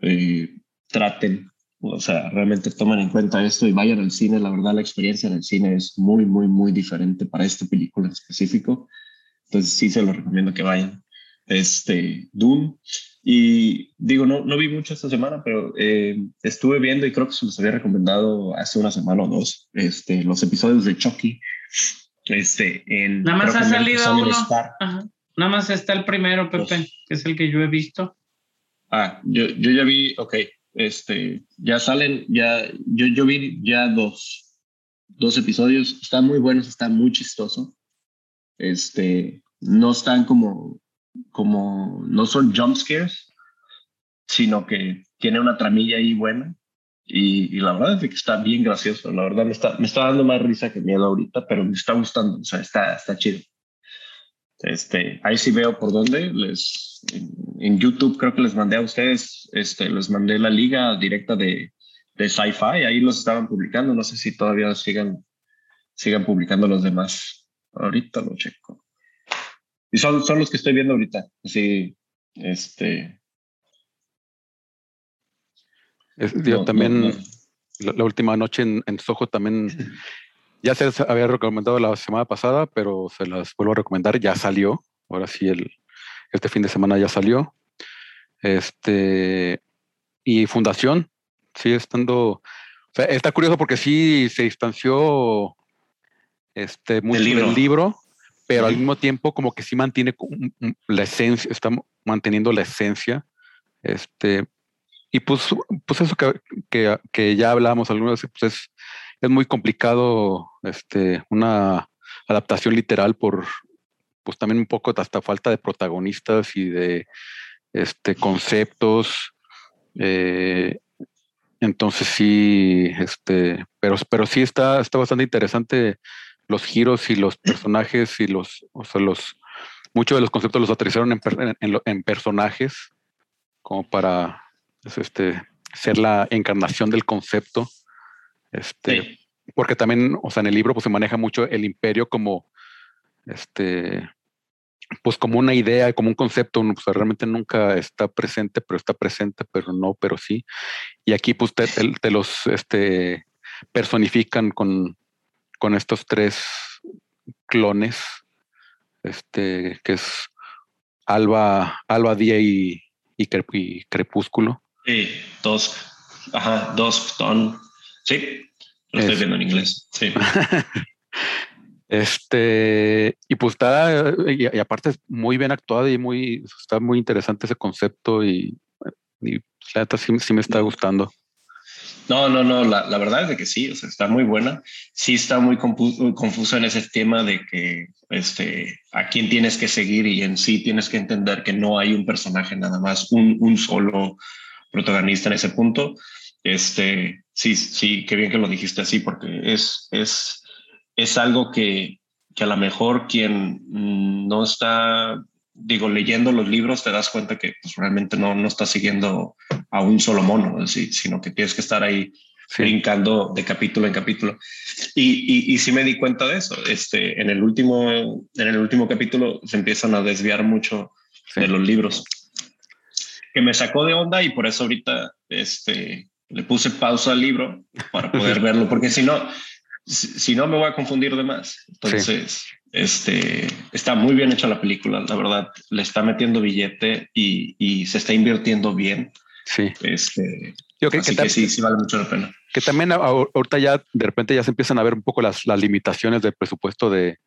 eh, traten, o sea, realmente tomen en cuenta esto y vayan al cine. La verdad, la experiencia en el cine es muy, muy, muy diferente para esta película en específico. Entonces, sí se lo recomiendo que vayan. Este, Doom. Y digo, no, no vi mucho esta semana, pero eh, estuve viendo y creo que se los había recomendado hace una semana o dos, este, los episodios de Chucky. Este, en, Nada más ha salido uno. Star. Ajá. Nada más está el primero, Pepe, Dos. que es el que yo he visto. Ah, yo, yo ya vi, ok, este, ya salen, ya, yo, yo vi ya dos, dos episodios, están muy buenos, está muy chistoso. Este, no están como, como, no son jump scares, sino que tiene una tramilla ahí buena. Y, y la verdad es que está bien gracioso. La verdad me está, me está dando más risa que miedo ahorita, pero me está gustando. O sea, está, está chido. Este, ahí sí veo por dónde. Les, en, YouTube creo que les mandé a ustedes, este, les mandé la liga directa de, de Sci-Fi. Ahí los estaban publicando. No sé si todavía sigan, sigan publicando los demás. Ahorita lo checo. Y son, son los que estoy viendo ahorita. Sí, este. es- yo no- también, no- no. La, la última noche en, en Soho también, ya se les había recomendado la semana pasada, pero se las vuelvo a recomendar, ya salió. Ahora sí, el, este fin de semana ya salió. Este, y Fundación, sigue estando, o sea, está curioso porque sí se distanció este, mucho libro. del libro, pero al Ujú. mismo tiempo como que sí mantiene la esencia, está manteniendo la esencia. Este, y pues, pues eso que, que, que ya hablábamos algunas veces, pues es, es muy complicado este, una adaptación literal por pues también un poco hasta falta de protagonistas y de este, conceptos. eh, entonces sí, este, pero, pero sí está, está bastante interesante los giros y los personajes y los, o sea, los, muchos de los conceptos los aterrizaron en, en- en personajes como para pues, este, ser la encarnación del concepto. Este, Sí. porque también, o sea, en el libro pues se maneja mucho el imperio como este pues como una idea, como un concepto, no, pues, realmente nunca está presente, pero está presente, pero no, pero sí. Y aquí pues te, te- te los este, personifican con, con estos tres clones, este, que es Alba, Alba, Día y, y, Crep- y Crepúsculo. Sí, dos. Ajá, dos ton. Sí, lo estoy Es- viendo en inglés. Sí. Este, y pues está, y, y aparte es muy bien actuado y muy, está muy interesante ese concepto y, y la neta sí, sí me está gustando. No, no, no, la, la verdad es de que sí, o sea, está muy buena. Sí está muy confuso en ese tema de que este, a quién tienes que seguir y en sí tienes que entender que no hay un personaje nada más, un, un solo protagonista en ese punto. Este, sí, sí, qué bien que lo dijiste así, porque es, es, es algo que, que a lo mejor quien mm, no está, digo, leyendo los libros, te das cuenta que pues, realmente no, no está siguiendo a un solo mono, ¿sí? sino que tienes que estar ahí Sí, brincando de capítulo en capítulo. Y, y, y sí me di cuenta de eso. Este, en, el último, en el último capítulo se empiezan a desviar mucho sí. de los libros, que me sacó de onda y por eso ahorita este, le puse pausa al libro para poder verlo, porque si no, si, si no me voy a confundir de más. Entonces, este, está muy bien hecha la película, la verdad, le está metiendo billete y, y se está invirtiendo bien. sí. Este, Yo creo así que, que, sí, sí vale mucho la pena. que también ahorita ya de repente ya se empiezan a ver un poco las, las limitaciones del presupuesto de,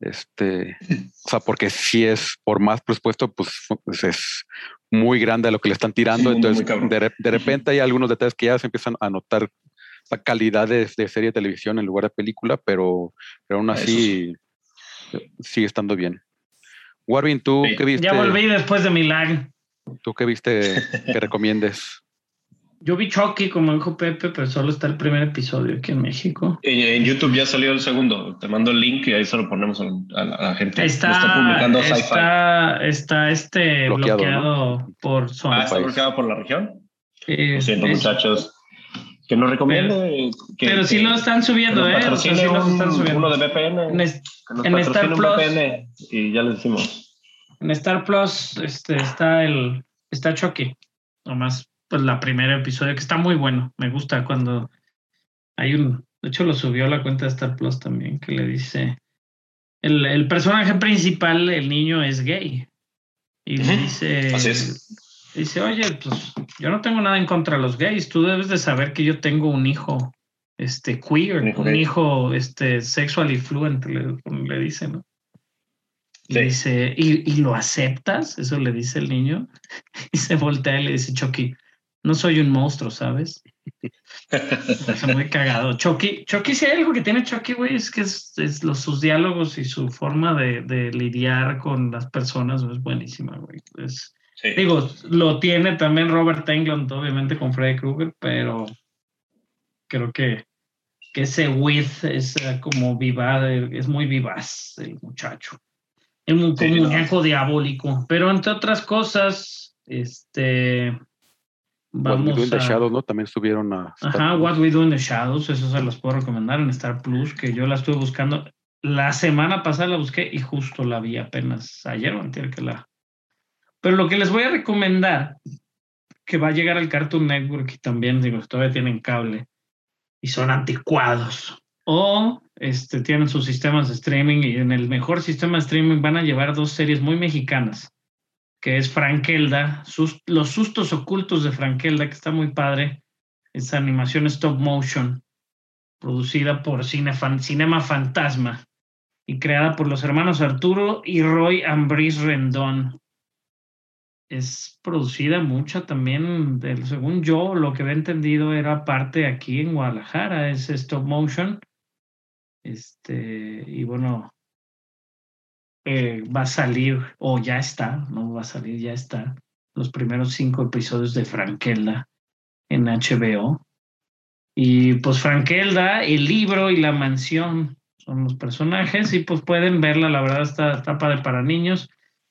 Este, o sea, porque si es por más presupuesto, pues, pues es muy grande lo que le están tirando. Sí, Entonces, de, de repente hay algunos detalles que ya se empiezan a notar la calidad de, de serie de televisión en lugar de película, pero, pero aún Eso así sigue estando bien. Warvin, ¿tú Sí. qué viste? Ya volví después de Milán. ¿Tú qué viste que recomiendes? Yo vi Chucky, como dijo Pepe, pero solo está el primer episodio aquí en México. En YouTube ya salió el segundo. Te mando el link y ahí se lo ponemos a, a la, a la gente. Lo Está, está publicando Sci-Fi. está, está este Bloqueado, bloqueado, por Sony. Ah, está país. bloqueado por la región. Eh, Lo siento, es- muchachos. Que nos recomiende. que, pero sí que- lo están que subiendo, nos ¿eh? O sea, sí un- están subiendo. uno de VPN. En, es- que nos en Star Plus. VPN y ya le decimos. en Star Plus este, está el está Chucky. Nomás, pues la primera episodio que está muy bueno. Me gusta cuando hay un. De hecho, lo subió a la cuenta de Star Plus también, que le dice. El, el personaje principal, el niño, es gay. Y le Ujú, dice. así es. Dice, oye, pues yo no tengo nada en contra de los gays. Tú debes de saber que yo tengo un hijo este queer, Un hijo este sexual y fluent, le, le dice, ¿no? Sí. dice, ¿Y, ¿y lo aceptas? Eso le dice el niño. Y se voltea y le dice, Chucky, no soy un monstruo, ¿sabes? Es muy cagado. Chucky, Chucky, si hay algo que tiene Chucky, güey, es que es, es los, sus diálogos y su forma de, de lidiar con las personas es buenísima, güey. Es, Sí. Digo, lo tiene también Robert Englund, obviamente con Freddy Krueger, pero creo que, que ese With es como vivaz, es muy vivaz el muchacho. Es un Sí, como no. muñeco diabólico. Pero entre otras cosas, este What We Do vamos in the. Shadows, ¿no? También estuvieron a. Ajá, What We Do in the Shadows, eso se los puedo recomendar en Star Plus, que yo la estuve buscando. La semana pasada la busqué y justo la vi apenas ayer o antier que la. Pero lo que les voy a recomendar, que va a llegar al Cartoon Network y también, digo, todavía tienen cable y son anticuados. O este, tienen sus sistemas de streaming y en el mejor sistema de streaming van a llevar dos series muy mexicanas, que es Frankelda, Los sustos ocultos de Frankelda, que está muy padre. Esa animación stop motion, producida por Cine Fan- Cinema Fantasma y creada por los hermanos Arturo y Roy Ambris Rendón. Es producida mucho también, del, según yo, lo que había entendido era parte aquí en Guadalajara, es stop motion. Este, y bueno, eh, va a salir, o ya está, no va a salir, ya está, los primeros cinco episodios de Frankelda en HBO. Y pues Frankelda, el libro y la mansión son los personajes y pues pueden verla, la verdad está, está padre para niños.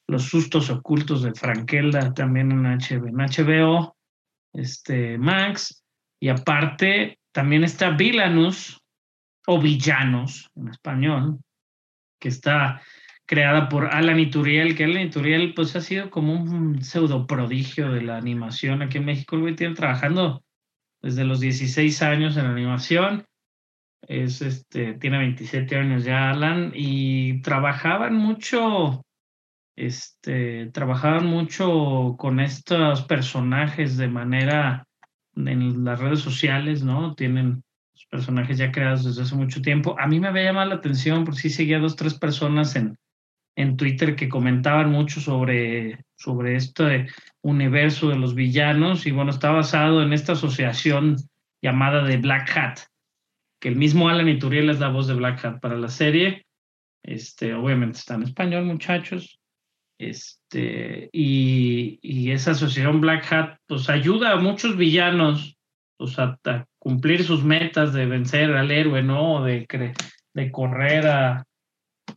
Los sustos ocultos de Frankelda también en HBO, este, Max. Y aparte también está Villainous o Villanos en español, que está creada por Alan Ituriel, que Alan Ituriel pues ha sido como un pseudo prodigio de la animación aquí en México. El güey tiene trabajando desde los 16 años en animación. Es este, tiene 27 años ya Alan y trabajaban mucho, este, trabajaban mucho con estos personajes de manera en las redes sociales, ¿no? Tienen personajes ya creados desde hace mucho tiempo. A mí me había llamado la atención porque sí seguía dos, tres personas en, en Twitter que comentaban mucho sobre, sobre este universo de los villanos y bueno, está basado en esta asociación llamada de Black Hat, que el mismo Alan Ituriel es la voz de Black Hat para la serie. Este, obviamente está en español, muchachos. Este, y, y esa asociación Black Hat pues ayuda a muchos villanos pues, a, a cumplir sus metas de vencer al héroe, ¿no? De, de correr a,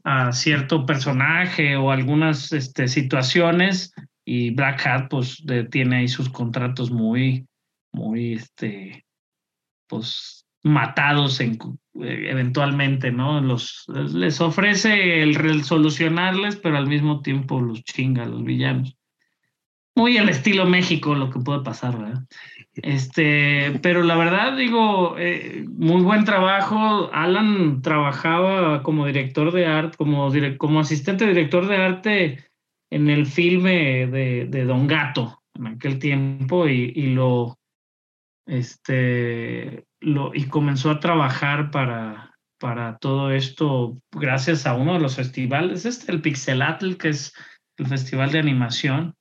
a cierto personaje o algunas este, situaciones y Black Hat pues tiene ahí sus contratos muy, muy, este, pues matados en, eh, eventualmente, ¿no? Les ofrece el, el solucionarles, pero al mismo tiempo los chinga los villanos. Muy al estilo México lo que puede pasar, ¿verdad? Este, pero la verdad, digo, eh, muy buen trabajo. Alan trabajaba como director de arte, como, como asistente director de arte en el filme de, de Don Gato en aquel tiempo y, y lo, este, lo, y comenzó a trabajar para, para todo esto gracias a uno de los festivales, este, el Pixelatl, que es el festival de animación,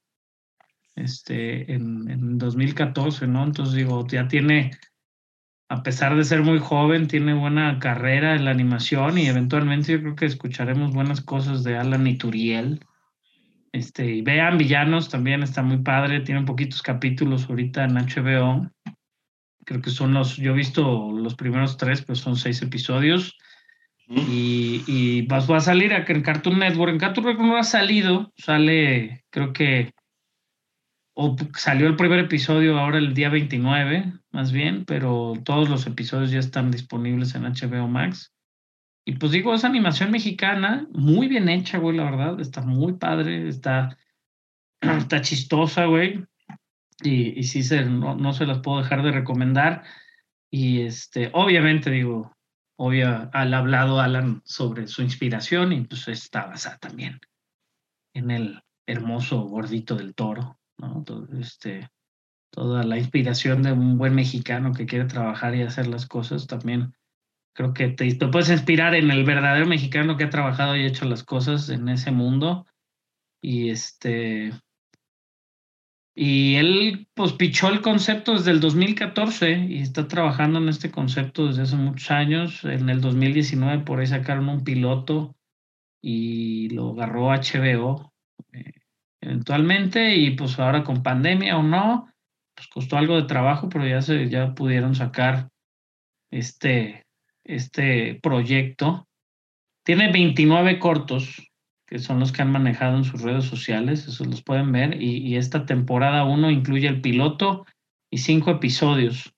este, en, en 2014, ¿no? Entonces digo, ya tiene, a pesar de ser muy joven, tiene buena carrera en la animación y eventualmente yo creo que escucharemos buenas cosas de Alan Ituriel. Este, y vean Villanos también está muy padre, tiene poquitos capítulos ahorita en HBO creo que son los, yo he visto los primeros tres, pues son seis episodios. Y, y va, a salir en Cartoon Network. En Cartoon Network no ha salido, sale, creo que, o salió el primer episodio ahora el día 29, más bien, pero todos los episodios ya están disponibles en HBO Max. Y pues digo, es animación mexicana, muy bien hecha, güey, la verdad, está muy padre, está, está chistosa, güey y, y sí se, no, no, se las puedo dejar de recomendar. Y este, obviamente digo, obvio, al hablado Alan sobre su inspiración y pues está basada también en el hermoso gordito del toro, ¿no? Todo, este, toda la inspiración de un buen mexicano que quiere trabajar y hacer las cosas también. Creo que te, te puedes inspirar en el verdadero mexicano que ha trabajado y hecho las cosas en ese mundo. Y este, y él, pues, pichó el concepto desde el 2014 y está trabajando en este concepto desde hace muchos años. En el 2019 por ahí sacaron un piloto y lo agarró HBO eh, eventualmente y pues ahora con pandemia o no, pues costó algo de trabajo, pero ya, se, ya pudieron sacar este, este proyecto. Tiene 29 cortos, que son los que han manejado en sus redes sociales, eso los pueden ver, y, esta temporada uno incluye el piloto y cinco episodios.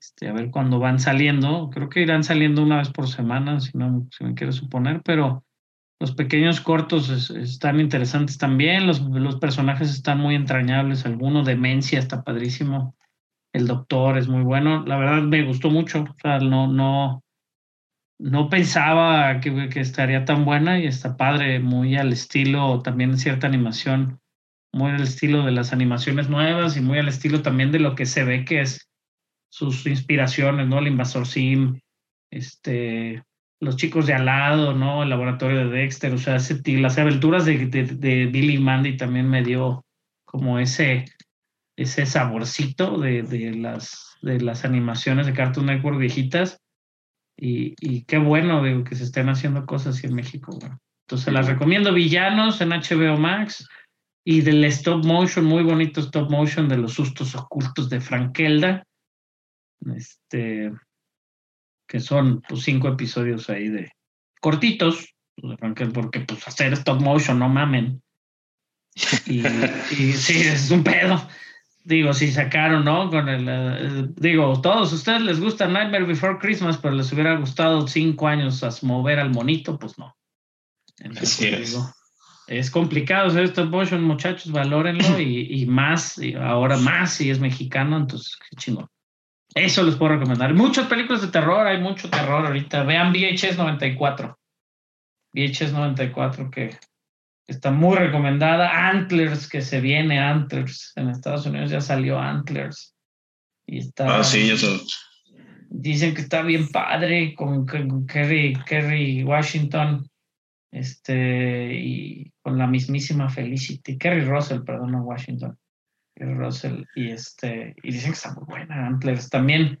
Este, a ver cuándo van saliendo, creo que irán saliendo una vez por semana, si no si me quiero suponer, pero los pequeños cortos están interesantes también, los, los personajes están muy entrañables, alguno demencia está padrísimo, el doctor es muy bueno, la verdad me gustó mucho, o sea, no, no, no pensaba que, que, estaría tan buena y está padre, muy al estilo, también cierta animación, muy al estilo de las animaciones nuevas y muy al estilo también de lo que se ve que es sus inspiraciones, ¿no? El Invasor Sim, este, los chicos de al lado, ¿no? El laboratorio de Dexter, o sea, las aventuras de, de, Billy y Mandy también me dio como ese, ese saborcito de, de, las, de las animaciones de Cartoon Network viejitas y, qué bueno digo, que se estén haciendo cosas así en México. Entonces las recomiendo Villanos en HBO Max y del stop motion, muy bonito stop motion de los sustos ocultos de Frankelda. Este, que son pues cinco episodios ahí de cortitos, pues, porque pues hacer stop motion, no mamen. Y, y sí, es un pedo digo, si sacaron, ¿no? Con el, eh, digo, todos ustedes les gusta Nightmare Before Christmas, pero les hubiera gustado cinco años a mover al monito, pues no. es. es complicado hacer stop motion, muchachos, valórenlo y, más, y ahora más si es mexicano, entonces qué chingón. Eso les puedo recomendar. Muchas películas de terror, hay mucho terror ahorita. Vean VHS 94. VHS 94 que está muy recomendada. Antlers, que se viene Antlers. En Estados Unidos ya salió Antlers. Y está, ah, sí, eso. Dicen que está bien padre con, Kerry, Kerry Washington. Este, y con la mismísima Felicity. Kerry Russell, perdón, no Washington. Russell. Y este, y dicen que está muy buena Antlers. También,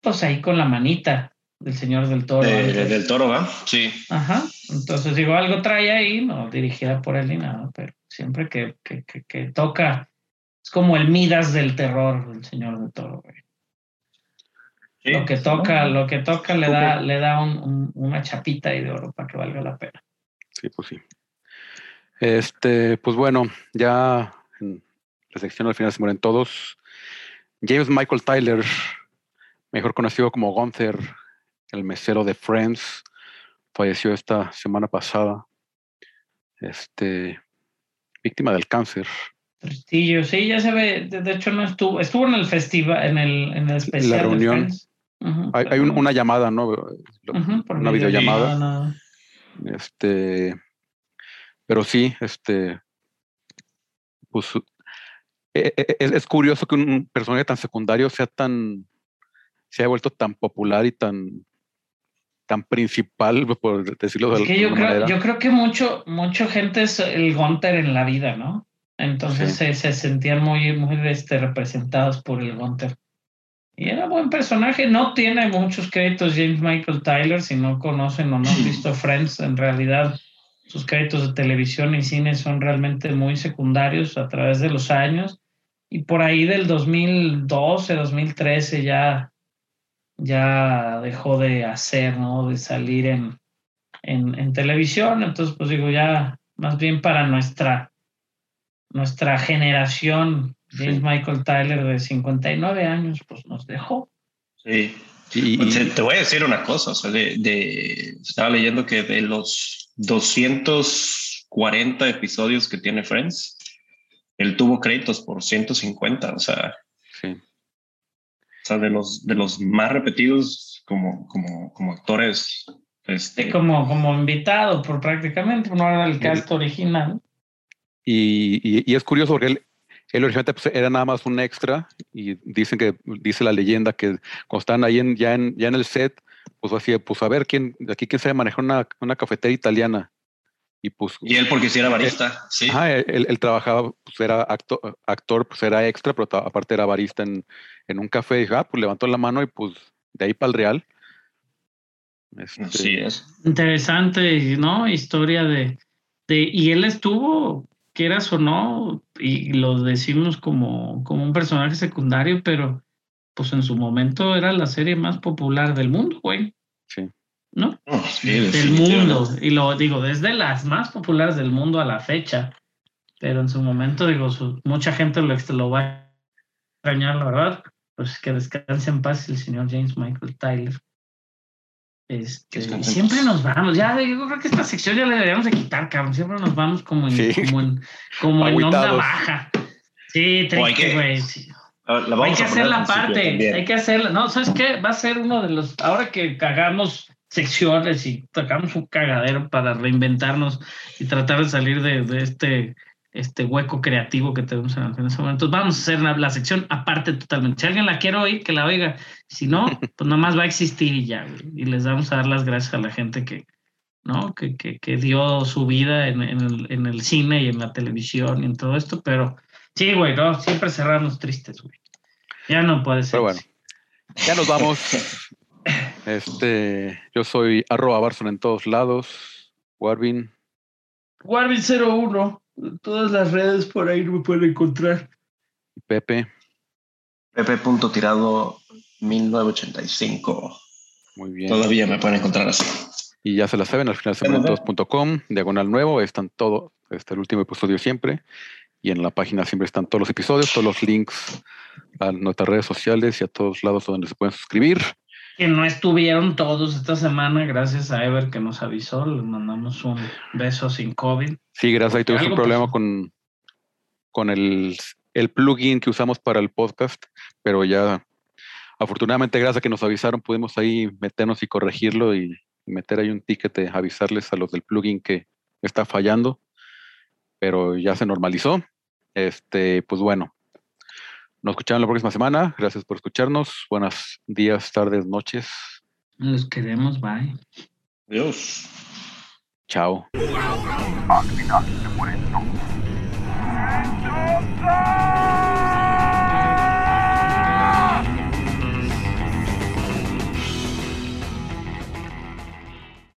pues ahí con la manita del Señor del Toro. del Toro, ¿va? Sí. Ajá. Entonces digo, algo trae ahí, no dirigida por él ni nada, pero siempre que, que, que, toca, es como el Midas del terror del Señor del Toro, lo que toca, lo que toca le da, le da un, una chapita ahí de oro para que valga la pena. Sí, pues sí. Este, pues bueno, ya la sección al final se mueren todos. James Michael Tyler, mejor conocido como Gunther, el mesero de Friends, falleció esta semana pasada. Este, víctima del cáncer. Tristillo, sí, ya se ve, de hecho no estuvo, estuvo en el festival, en el, en el especial. La reunión. hay, una llamada, ¿no? una videollamada. Este, pero sí, este, pues e, e, e, es, curioso que un personaje tan secundario sea tan, se haya vuelto tan popular y tan tan principal, por decirlo de Es que yo alguna creo, manera. yo creo que mucho, mucha gente es el Gunter en la vida, ¿no? Entonces Sí. se, se sentían muy, muy este, representados por el Gunter. Y era buen personaje. No tiene muchos créditos James Michael Tyler. Si no conocen o no han visto Friends, en realidad sus créditos de televisión y cine son realmente muy secundarios a través de los años. Y por ahí del 2012, 2013 ya, ya dejó de hacer, ¿no? De salir en, en, en televisión. Entonces, pues digo, ya más bien para nuestra, nuestra generación, James Sí. Michael Tyler de 59 años, pues nos dejó. Sí. Y- y- Pues, te- te voy a decir una cosa, o sea, de, de- estaba leyendo que de los 240 episodios que tiene Friends, él tuvo créditos por 150, o sea, sí. o sea de los de los más repetidos como como como actores este Sí, como, como invitado, por prácticamente, no era el cast original. Y, y- y es curioso porque él, él originalmente pues, era nada más un extra y dicen que, dice la leyenda que cuando están ahí en, ya, en, ya en el set, pues así, pues a ver, ¿quién, aquí quién sabe manejar una, una cafetería italiana? Y pues, y él porque si era barista, sí. ajá, él, él trabajaba, pues era actor, actor, pues era extra, pero aparte era barista en, en un café y dijo, ah, pues levantó la mano y pues de ahí para el Real. Este, Así es. Interesante, ¿no? Historia de, de. Y él estuvo, quieras o no, y lo decimos como, como un personaje secundario, pero pues en su momento era la serie más popular del mundo, güey. Sí. ¿No? No, sí, Del mundo. Y lo digo, desde las más populares del mundo a la fecha. Pero en su momento, digo, su- mucha gente lo, lo va a extrañar, la verdad. Pues que descanse en paz el señor James Michael Tyler. Este, en siempre nos vamos, ya yo creo que esta sección ya le deberíamos de quitar, cabrón. Siempre nos vamos como en, Sí. como en, como en onda baja. Sí, triste, que- güey. sí. Ah, Hay que hacer la parte, hay que hacerla. No, ¿sabes qué? Va a ser uno de los. Ahora que hagamos secciones y tocamos un cagadero para reinventarnos y tratar de salir de, de este, este hueco creativo que tenemos en, en ese momento. Vamos a hacer la, la sección aparte totalmente. Si alguien la quiere oír, que la oiga. Si no, pues nomás va a existir y ya. Y les vamos a dar las gracias a la gente que, ¿no? que, que, que dio su vida en, en el, en el cine y en la televisión y en todo esto. Pero sí, güey, no, siempre cerramos tristes, güey. Ya no puede ser. Pero bueno, ya nos vamos. Este, yo soy arroba Barson en todos lados. Warvin, Warvin01, todas las redes por ahí me pueden encontrar. y Pepe. Pepe punto tirado 1985. Muy bien. Todavía me pueden encontrar así. Y ya se la saben, al finalsemantodos.com, diagonal nuevo, están todo, este el último episodio siempre. Y en la página siempre están todos los episodios, todos los links a nuestras redes sociales y a todos lados donde se pueden suscribir. Que no estuvieron todos esta semana, gracias a Ever que nos avisó. Le mandamos un beso sin COVID. Sí, gracias. Ahí tuvimos un problema pasó. con, con el, el plugin que usamos para el podcast, pero ya afortunadamente gracias a que nos avisaron pudimos ahí meternos y corregirlo y meter ahí un ticket de avisarles a los del plugin que está fallando, pero ya se normalizó. Este, pues bueno, nos escuchamos la próxima semana. Gracias por escucharnos. Buenos días, tardes, noches. Los queremos, bye. Adiós. Chao.